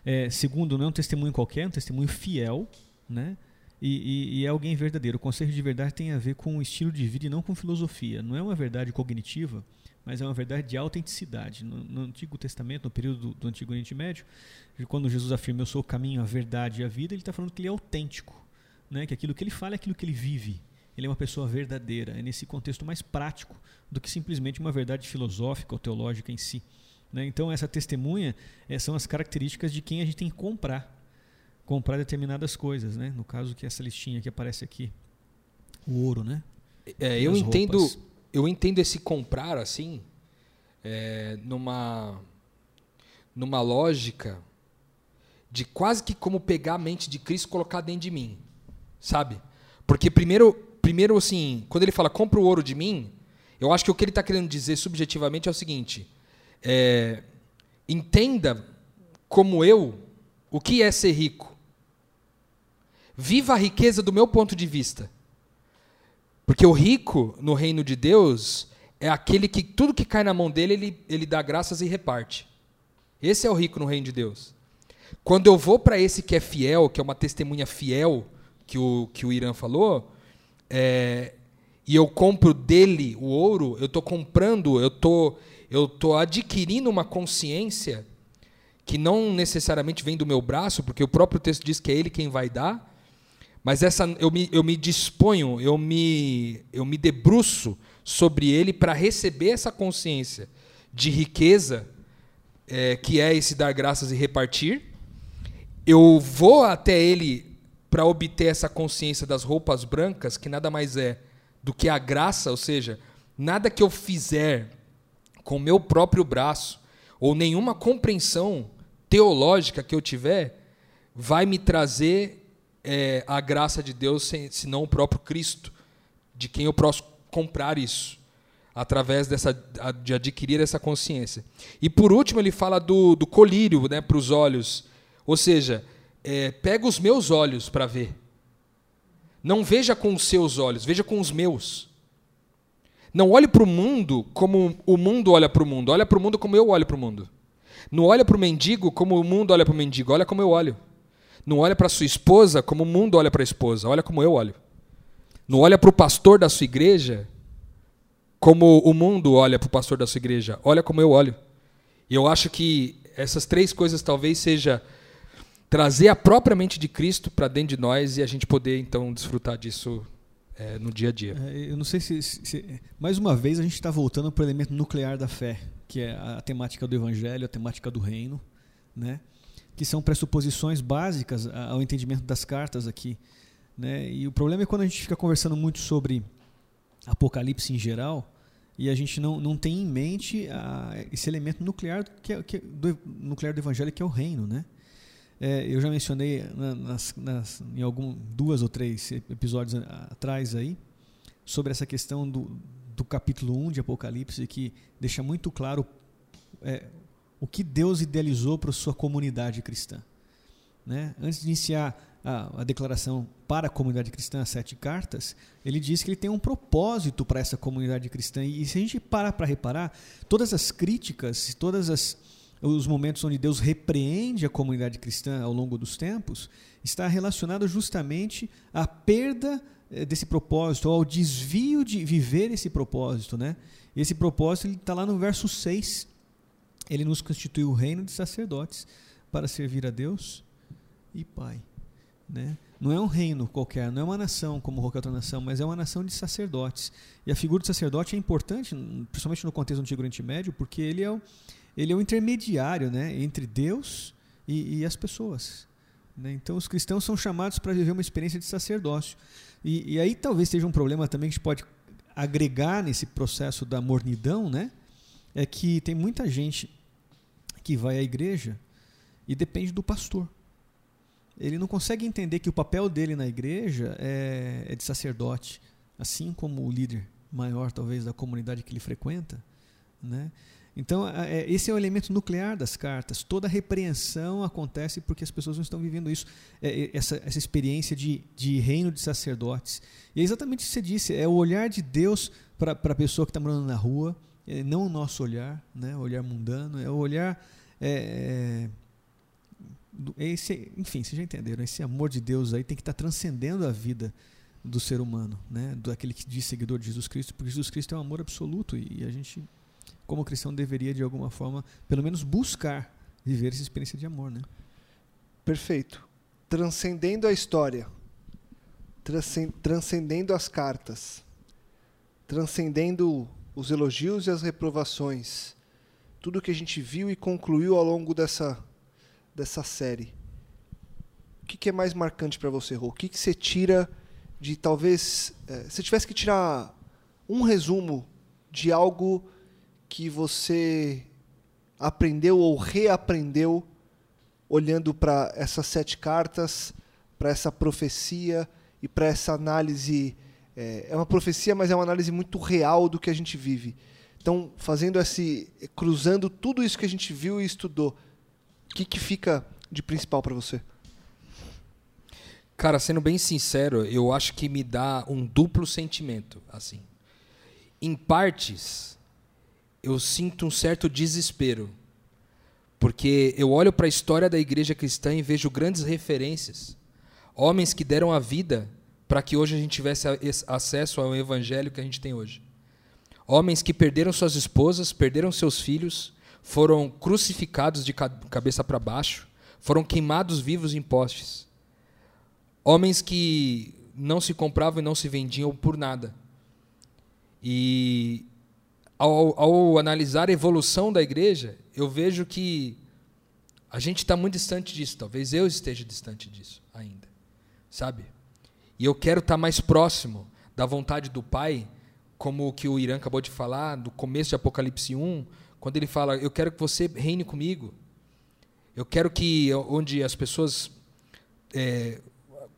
É, segundo, não é um testemunho qualquer, é um testemunho fiel. Né? E, e, e, é alguém verdadeiro. O conceito de verdade tem a ver com o estilo de vida e não com filosofia. Não é uma verdade cognitiva, mas é uma verdade de autenticidade. No, no Antigo Testamento, no período do, do, Antigo Oriente Médio, quando Jesus afirma eu sou o caminho, a verdade e a vida, ele está falando que ele é autêntico né, que aquilo que ele fala é aquilo que ele vive. Ele é uma pessoa verdadeira, é nesse contexto mais prático do que simplesmente uma verdade filosófica ou teológica em si. Né? Então, essa testemunha é, são as características de quem a gente tem que comprar. Comprar determinadas coisas. Né? No caso, que essa listinha que aparece aqui, o ouro. Né? É, eu, entendo, eu entendo esse comprar assim, é, numa, numa lógica de quase que como pegar a mente de Cristo e colocar dentro de mim sabe? Porque primeiro, primeiro assim, quando ele fala compra o ouro de mim, eu acho que o que ele está querendo dizer subjetivamente é o seguinte: é, entenda como eu o que é ser rico. Viva a riqueza do meu ponto de vista. Porque o rico no reino de Deus é aquele que tudo que cai na mão dele, ele, ele dá graças e reparte. Esse é o rico no reino de Deus. Quando eu vou para esse que é fiel, que é uma testemunha fiel, que o, que o Irã falou, é, e eu compro dele o ouro, eu estou comprando, eu tô, eu tô adquirindo uma consciência que não necessariamente vem do meu braço, porque o próprio texto diz que é ele quem vai dar, mas essa eu me, eu me disponho, eu me, eu me debruço sobre ele para receber essa consciência de riqueza, é, que é esse dar graças e repartir. Eu vou até ele para obter essa consciência das roupas brancas, que nada mais é do que a graça, ou seja, nada que eu fizer com meu próprio braço, ou nenhuma compreensão teológica que eu tiver, vai me trazer é, a graça de Deus, senão o próprio Cristo, de quem eu posso comprar isso, através dessa, de adquirir essa consciência. E por último, ele fala do, do colírio né, para os olhos, ou seja, é, pega os meus olhos para ver. Não veja com os seus olhos, veja com os meus. Não olhe para o mundo como o mundo olha para o mundo, olha para o mundo como eu olho para o mundo. Não olha para o mendigo como o mundo olha para o mendigo, olha como eu olho. Não olha para sua esposa como o mundo olha para a esposa, olha como eu olho. Não olha para o pastor da sua igreja como o mundo olha para o pastor da sua igreja, olha como eu olho. E eu acho que essas três coisas talvez seja trazer a própria mente de Cristo para dentro de nós e a gente poder então desfrutar disso é, no dia a dia. É, eu não sei se, se, mais uma vez a gente está voltando para o elemento nuclear da fé, que é a, a temática do Evangelho, a temática do Reino, né? Que são pressuposições básicas ao entendimento das cartas aqui. Né? E o problema é quando a gente fica conversando muito sobre Apocalipse em geral e a gente não, não tem em mente a, esse elemento nuclear, que é, que é do, nuclear do Evangelho, que é o reino. Né? É, eu já mencionei nas, nas, em algum, duas ou três episódios atrás aí sobre essa questão do, do capítulo 1 de Apocalipse, que deixa muito claro é, o que Deus idealizou para sua comunidade cristã. Né? Antes de iniciar a, a, declaração para a comunidade cristã, as sete cartas, ele diz que ele tem um propósito para essa comunidade cristã. E, e se a gente parar para reparar, todas as críticas, todos os momentos onde Deus repreende a comunidade cristã ao longo dos tempos, está relacionado justamente à perda eh, desse propósito, ao desvio de viver esse propósito. Né? Esse propósito está lá no verso 6 ele nos constituiu o reino de sacerdotes para servir a Deus e Pai. Né? Não é um reino qualquer, não é uma nação como qualquer outra nação, mas é uma nação de sacerdotes. E a figura do sacerdote é importante, principalmente no contexto do Antigo Oriente Médio, porque ele é o, ele é o intermediário né, entre Deus e, e as pessoas. Né? Então, os cristãos são chamados para viver uma experiência de sacerdócio. E, e aí talvez seja um problema também que a gente pode agregar nesse processo da mornidão, né? é que tem muita gente que vai à igreja e depende do pastor. Ele não consegue entender que o papel dele na igreja é, é de sacerdote, assim como o líder maior, talvez, da comunidade que ele frequenta. Né? Então, é, esse é o elemento nuclear das cartas. Toda repreensão acontece porque as pessoas não estão vivendo isso, é, é essa, essa experiência de, de reino de sacerdotes. E é exatamente o que você disse: é o olhar de Deus para a pessoa que está morando na rua, não o nosso olhar, né, o olhar mundano, é o olhar. É, é, esse, enfim, vocês já entenderam, esse amor de Deus aí tem que estar tá transcendendo a vida do ser humano, né, daquele que diz seguidor de Jesus Cristo, porque Jesus Cristo é um amor absoluto e, a gente, como cristão, deveria de alguma forma, pelo menos buscar viver essa experiência de amor, né? Perfeito. Transcendendo a história, transcendendo as cartas, transcendendo os elogios e as reprovações, tudo que a gente viu e concluiu ao longo dessa, dessa série. O que, que é mais marcante para você, Rô? O que, que você tira de talvez. É, se tivesse que tirar um resumo de algo que você aprendeu ou reaprendeu olhando para essas sete cartas, para essa profecia e para essa análise é, é uma profecia, mas é uma análise muito real do que a gente vive. Então, fazendo esse, cruzando tudo isso que a gente viu e estudou, o que, que fica de principal para você? Cara, sendo bem sincero, eu acho que me dá um duplo sentimento, assim. Em partes, eu sinto um certo desespero, porque eu olho para a história da igreja cristã e vejo grandes referências, homens que deram a vida para que hoje a gente tivesse acesso ao evangelho que a gente tem hoje. Homens que perderam suas esposas, perderam seus filhos, foram crucificados de cabeça para baixo, foram queimados vivos em postes. Homens que não se compravam e não se vendiam por nada. E ao, ao analisar a evolução da igreja, eu vejo que a gente está muito distante disso. Talvez eu esteja distante disso ainda, sabe? E eu quero estar tá mais próximo da vontade do Pai, como o que o Irã acabou de falar, do começo de Apocalipse 1, quando ele fala: Eu quero que você reine comigo. Eu quero que, onde as pessoas. É,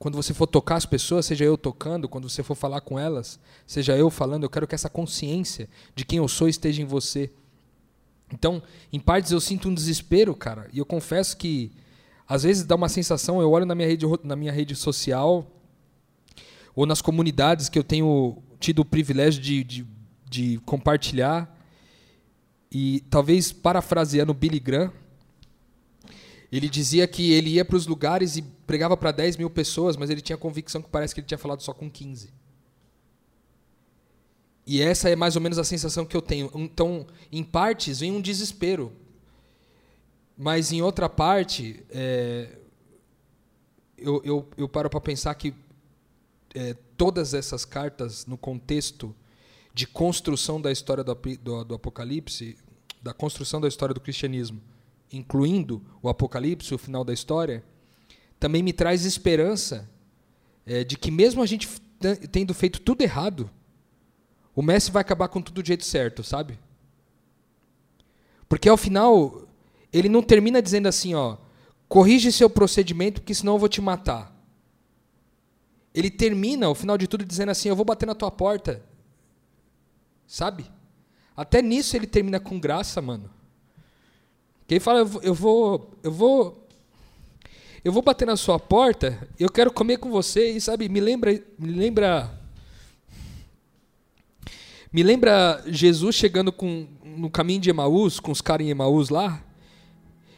quando você for tocar as pessoas, seja eu tocando, quando você for falar com elas, seja eu falando, eu quero que essa consciência de quem eu sou esteja em você. Então, em partes eu sinto um desespero, cara, e eu confesso que às vezes dá uma sensação, eu olho na minha rede, na minha rede social ou nas comunidades que eu tenho tido o privilégio de, de, de compartilhar, e talvez parafraseando Billy Graham, ele dizia que ele ia para os lugares e pregava para 10 mil pessoas, mas ele tinha convicção que parece que ele tinha falado só com 15. E essa é mais ou menos a sensação que eu tenho. Então, em partes, vem um desespero. Mas em outra parte, é, eu, eu, eu paro para pensar que é, todas essas cartas, no contexto de construção da história do, do, do Apocalipse, da construção da história do cristianismo, incluindo o Apocalipse, o final da história, também me traz esperança é, de que, mesmo a gente tendo feito tudo errado, o Messi vai acabar com tudo do jeito certo, sabe? Porque ao final, ele não termina dizendo assim, ó, corrige seu procedimento, porque senão eu vou te matar. Ele termina, ao final de tudo, dizendo assim, eu vou bater na tua porta. Sabe? Até nisso ele termina com graça, mano. Que ele fala, eu vou, eu vou, eu vou bater na sua porta, eu quero comer com você e sabe, me lembra, me lembra, me lembra Jesus chegando com no caminho de Emaús, com os caras em Emaús lá,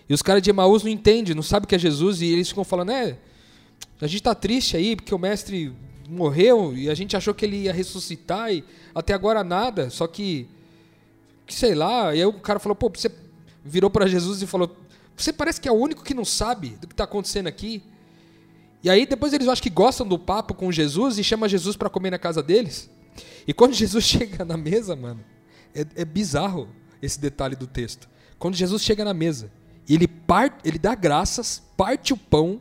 e os caras de Emaús não entendem, não sabem que é Jesus e eles ficam falando, é, a gente está triste aí porque o mestre morreu e a gente achou que ele ia ressuscitar e até agora nada, só que, que sei lá, e aí o cara falou, pô, você virou para Jesus e falou: Você parece que é o único que não sabe do que está acontecendo aqui. E aí depois eles acham que gostam do papo com Jesus e chama Jesus para comer na casa deles. E quando Jesus chega na mesa, mano, é, é, bizarro esse detalhe do texto. Quando Jesus chega na mesa, ele parte, ele dá graças, parte o pão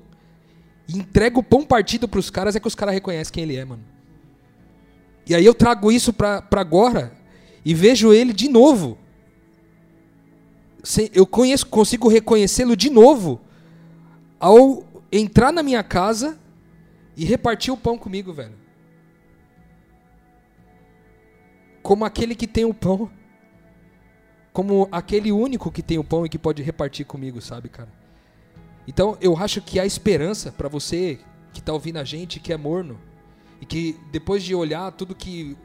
e entrega o pão partido para os caras, é que os caras reconhecem quem ele é, mano. E aí eu trago isso para agora e vejo ele de novo eu conheço, consigo reconhecê-lo de novo ao entrar na minha casa e repartir o pão comigo, velho. Como aquele que tem o pão. Como aquele único que tem o pão e que pode repartir comigo, sabe, cara? Então, eu acho que há esperança para você que está ouvindo a gente, que é morno, e que depois de olhar tudo que.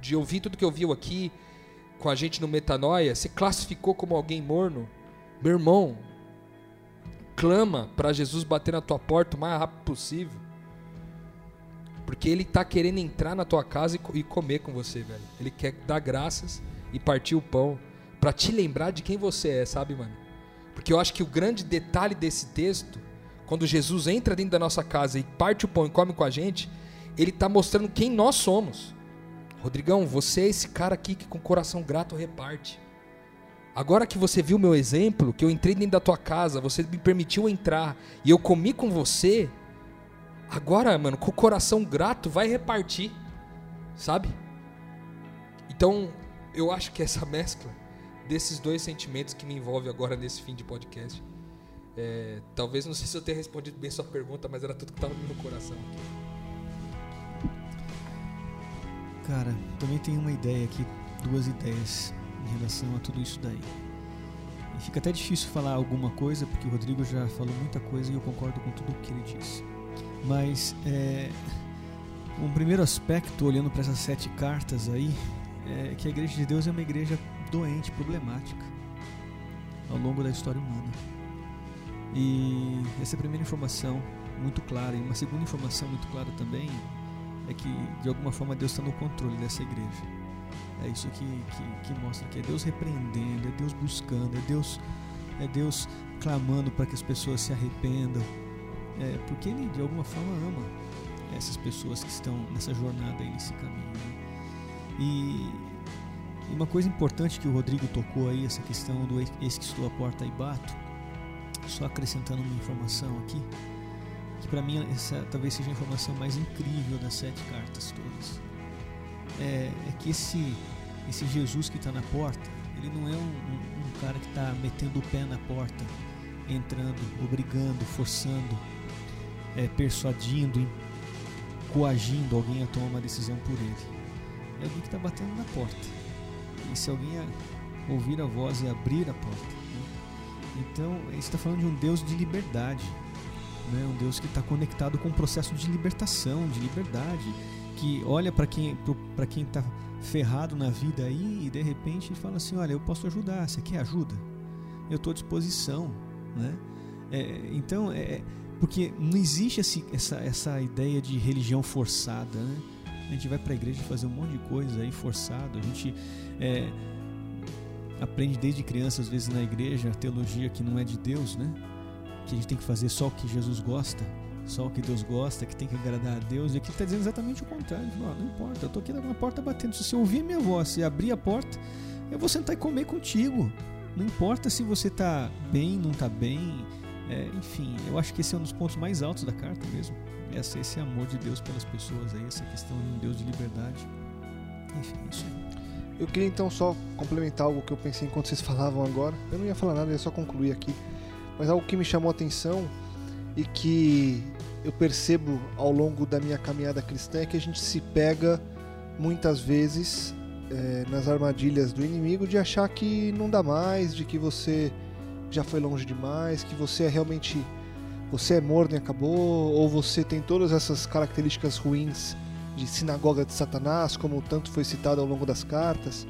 de ouvir tudo que ouviu aqui, com a gente no Metanoia, se classificou como alguém morno, meu irmão, clama para Jesus bater na tua porta o mais rápido possível. Porque ele está querendo entrar na tua casa e comer com você, velho. Ele quer dar graças e partir o pão para te lembrar de quem você é, sabe, mano? Porque eu acho que o grande detalhe desse texto, quando Jesus entra dentro da nossa casa e parte o pão e come com a gente, ele está mostrando quem nós somos. Rodrigão, você é esse cara aqui que com coração grato reparte. Agora que você viu meu exemplo, que eu entrei dentro da tua casa, você me permitiu entrar e eu comi com você, agora, mano, com o coração grato, vai repartir, sabe? Então, eu acho que essa mescla desses dois sentimentos que me envolve agora nesse fim de podcast, é, talvez não sei se eu tenha respondido bem sua pergunta, mas era tudo que estava no meu coração aqui. Cara, também tem uma ideia aqui, duas ideias em relação a tudo isso daí. E fica até difícil falar alguma coisa, porque o Rodrigo já falou muita coisa e eu concordo com tudo o que ele disse. Mas é, um primeiro aspecto, olhando para essas sete cartas aí, é que a Igreja de Deus é uma igreja doente, problemática, ao longo da história humana. E essa é a primeira informação muito clara. E uma segunda informação muito clara também é que de alguma forma Deus está no controle dessa igreja. É isso que, que, que, mostra que é Deus repreendendo, é Deus buscando, é Deus, é Deus clamando para que as pessoas se arrependam. É, porque Ele de alguma forma ama essas pessoas que estão nessa jornada aí, nesse caminho. Né? E, e, uma coisa importante que o Rodrigo tocou aí, essa questão do ex que estou à porta e bato, só acrescentando uma informação aqui, que para mim essa talvez seja a informação mais incrível das sete cartas todas. É, é que esse, esse Jesus que está na porta, ele não é um, um, um cara que está metendo o pé na porta, entrando, obrigando, forçando, é, persuadindo, coagindo alguém a tomar uma decisão por ele. É alguém que está batendo na porta. E se alguém ouvir a voz e abrir a porta. Né? Então, está falando de um Deus de liberdade né? Um Deus que está conectado com o processo de libertação, de liberdade, que olha para quem para quem está ferrado na vida aí e de repente fala assim, olha, eu posso ajudar, você quer ajuda? Eu estou à disposição, né? É, então, é, porque não existe esse, essa, essa ideia de religião forçada, né? A gente vai para a igreja fazer um monte de coisa aí forçado, a gente é, aprende desde criança, às vezes na igreja, a teologia que não é de Deus, né? que a gente tem que fazer só o que Jesus gosta, só o que Deus gosta, que tem que agradar a Deus. E aqui está dizendo exatamente o contrário. Não, não importa, eu estou aqui na porta batendo. Se você ouvir minha voz e abrir a porta, eu vou sentar e comer contigo. Não importa se você está bem, não está bem. É, enfim, eu acho que esse é um dos pontos mais altos da carta mesmo. Essa, esse amor de Deus pelas pessoas, aí, essa questão de um Deus de liberdade. Enfim, isso aí. Eu queria então só complementar algo que eu pensei enquanto vocês falavam agora. Eu não ia falar nada, eu ia só concluir aqui. Mas algo que me chamou a atenção e que eu percebo ao longo da minha caminhada cristã é que a gente se pega muitas vezes é, nas armadilhas do inimigo de achar que não dá mais, de que você já foi longe demais, que você é realmente você é morno e acabou, ou você tem todas essas características ruins de sinagoga de Satanás, como tanto foi citado ao longo das cartas.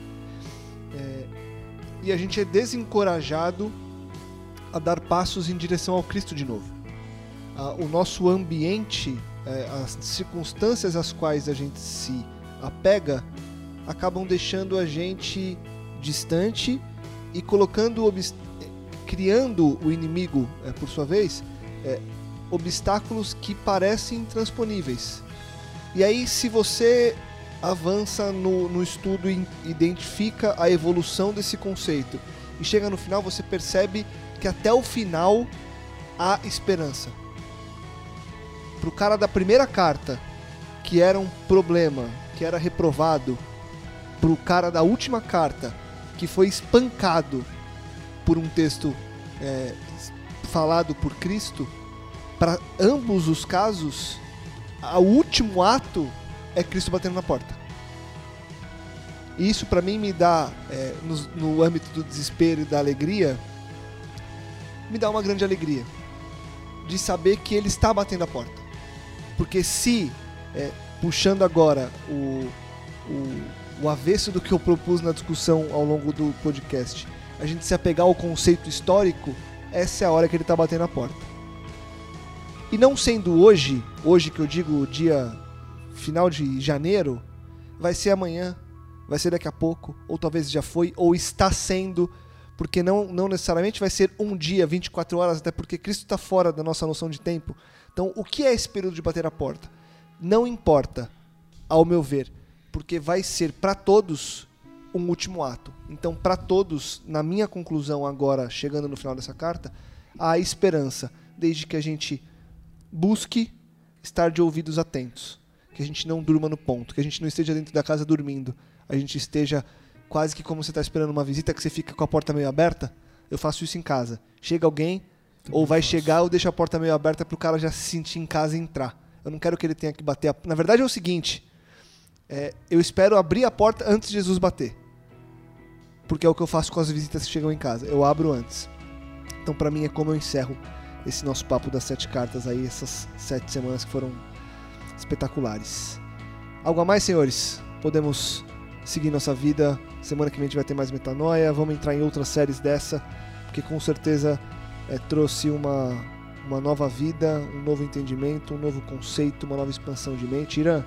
É, e a gente é desencorajado a dar passos em direção ao Cristo de novo. Ah, o nosso ambiente, eh, as circunstâncias às quais a gente se apega, acabam deixando a gente distante e colocando criando o inimigo, eh, por sua vez, eh, obstáculos que parecem intransponíveis. E aí, se você avança no, no estudo e identifica a evolução desse conceito e chega no final, você percebe que até o final há esperança. Pro cara da primeira carta, que era um problema, que era reprovado, pro cara da última carta, que foi espancado por um texto é, falado por Cristo, para ambos os casos, o último ato é Cristo batendo na porta. E isso para mim me dá, é, no, no âmbito do desespero e da alegria, me dá uma grande alegria de saber que ele está batendo a porta. Porque se, é, puxando agora o, o, o avesso do que eu propus na discussão ao longo do podcast, a gente se apegar ao conceito histórico, essa é a hora que ele está batendo a porta. E não sendo hoje, hoje que eu digo dia final de janeiro, vai ser amanhã, vai ser daqui a pouco, ou talvez já foi, ou está sendo porque não, não necessariamente vai ser um dia, 24 horas, até porque Cristo está fora da nossa noção de tempo. Então, o que é esse período de bater a porta? Não importa, ao meu ver, porque vai ser para todos um último ato. Então, para todos, na minha conclusão agora, chegando no final dessa carta, há esperança, desde que a gente busque estar de ouvidos atentos, que a gente não durma no ponto, que a gente não esteja dentro da casa dormindo, a gente esteja quase que como você está esperando uma visita que você fica com a porta meio aberta. Eu faço isso em casa. Chega alguém, Também ou vai faço. chegar, eu deixo a porta meio aberta para o cara já se sentir em casa e entrar. Eu não quero que ele tenha que bater. A... Na verdade é o seguinte: é, eu espero abrir a porta antes de Jesus bater. Porque é o que eu faço com as visitas que chegam em casa. Eu abro antes. Então, para mim, é como eu encerro esse nosso papo das sete cartas aí, essas sete semanas que foram espetaculares. Algo a mais, senhores? Podemos seguir nossa vida. Semana que vem a gente vai ter mais metanoia. Vamos entrar em outras séries dessa, porque com certeza é, trouxe uma, uma nova vida, um novo entendimento, um novo conceito, uma nova expansão de mente. Irã,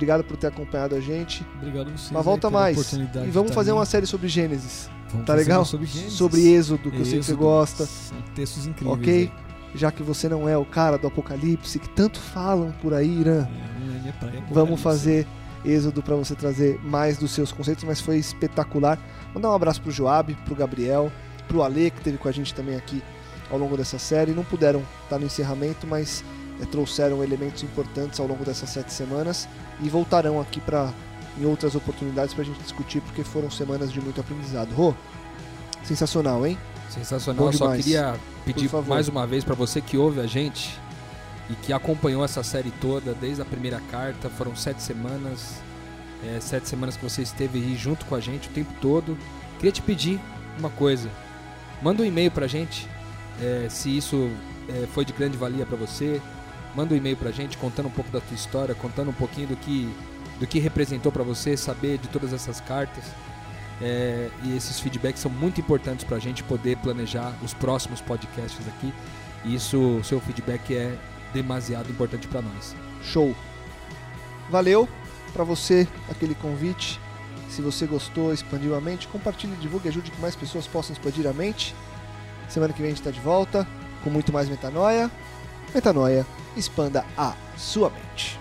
Obrigado por ter acompanhado a gente. Obrigado a vocês. Mas volta mais. E vamos tá fazer uma série sobre Gênesis. Vamos tá legal? Sobre, Gênesis. Sobre Êxodo, que eu sei que você Êxodo. gosta. São textos incríveis. Ok? Já que você não é o cara do Apocalipse, que tanto falam por aí, Irã. É, não é praia, Vamos Apocalipse. fazer Êxodo para você trazer mais dos seus conceitos, mas foi espetacular. Mandar um abraço pro Joab, pro Gabriel, pro Ale, que esteve com a gente também aqui ao longo dessa série. Não puderam estar no encerramento, mas eh, trouxeram elementos importantes ao longo dessas sete semanas e voltarão aqui para em outras oportunidades para a gente discutir, porque foram semanas de muito aprendizado. Rô, sensacional, hein? Sensacional. Bom Só demais. queria pedir favor. mais uma vez para você que ouve a gente e que acompanhou essa série toda desde a primeira carta. Foram sete semanas, é, sete semanas que você esteve aí junto com a gente o tempo todo. Queria te pedir uma coisa. Manda um e-mail pra gente é, se isso é, foi de grande valia para você. Manda um e-mail pra gente contando um pouco da tua história, contando um pouquinho do que, do que representou para você, saber de todas essas cartas. É, e esses feedbacks são muito importantes para a gente poder planejar os próximos podcasts aqui. E isso, o seu feedback é demasiado importante para nós. Show. Valeu para você aquele convite. Se você gostou, expandiu a mente, compartilhe, divulgue, ajude que mais pessoas possam expandir a mente. Semana que vem a gente está de volta com muito mais metanoia. Metanoia, expanda a sua mente.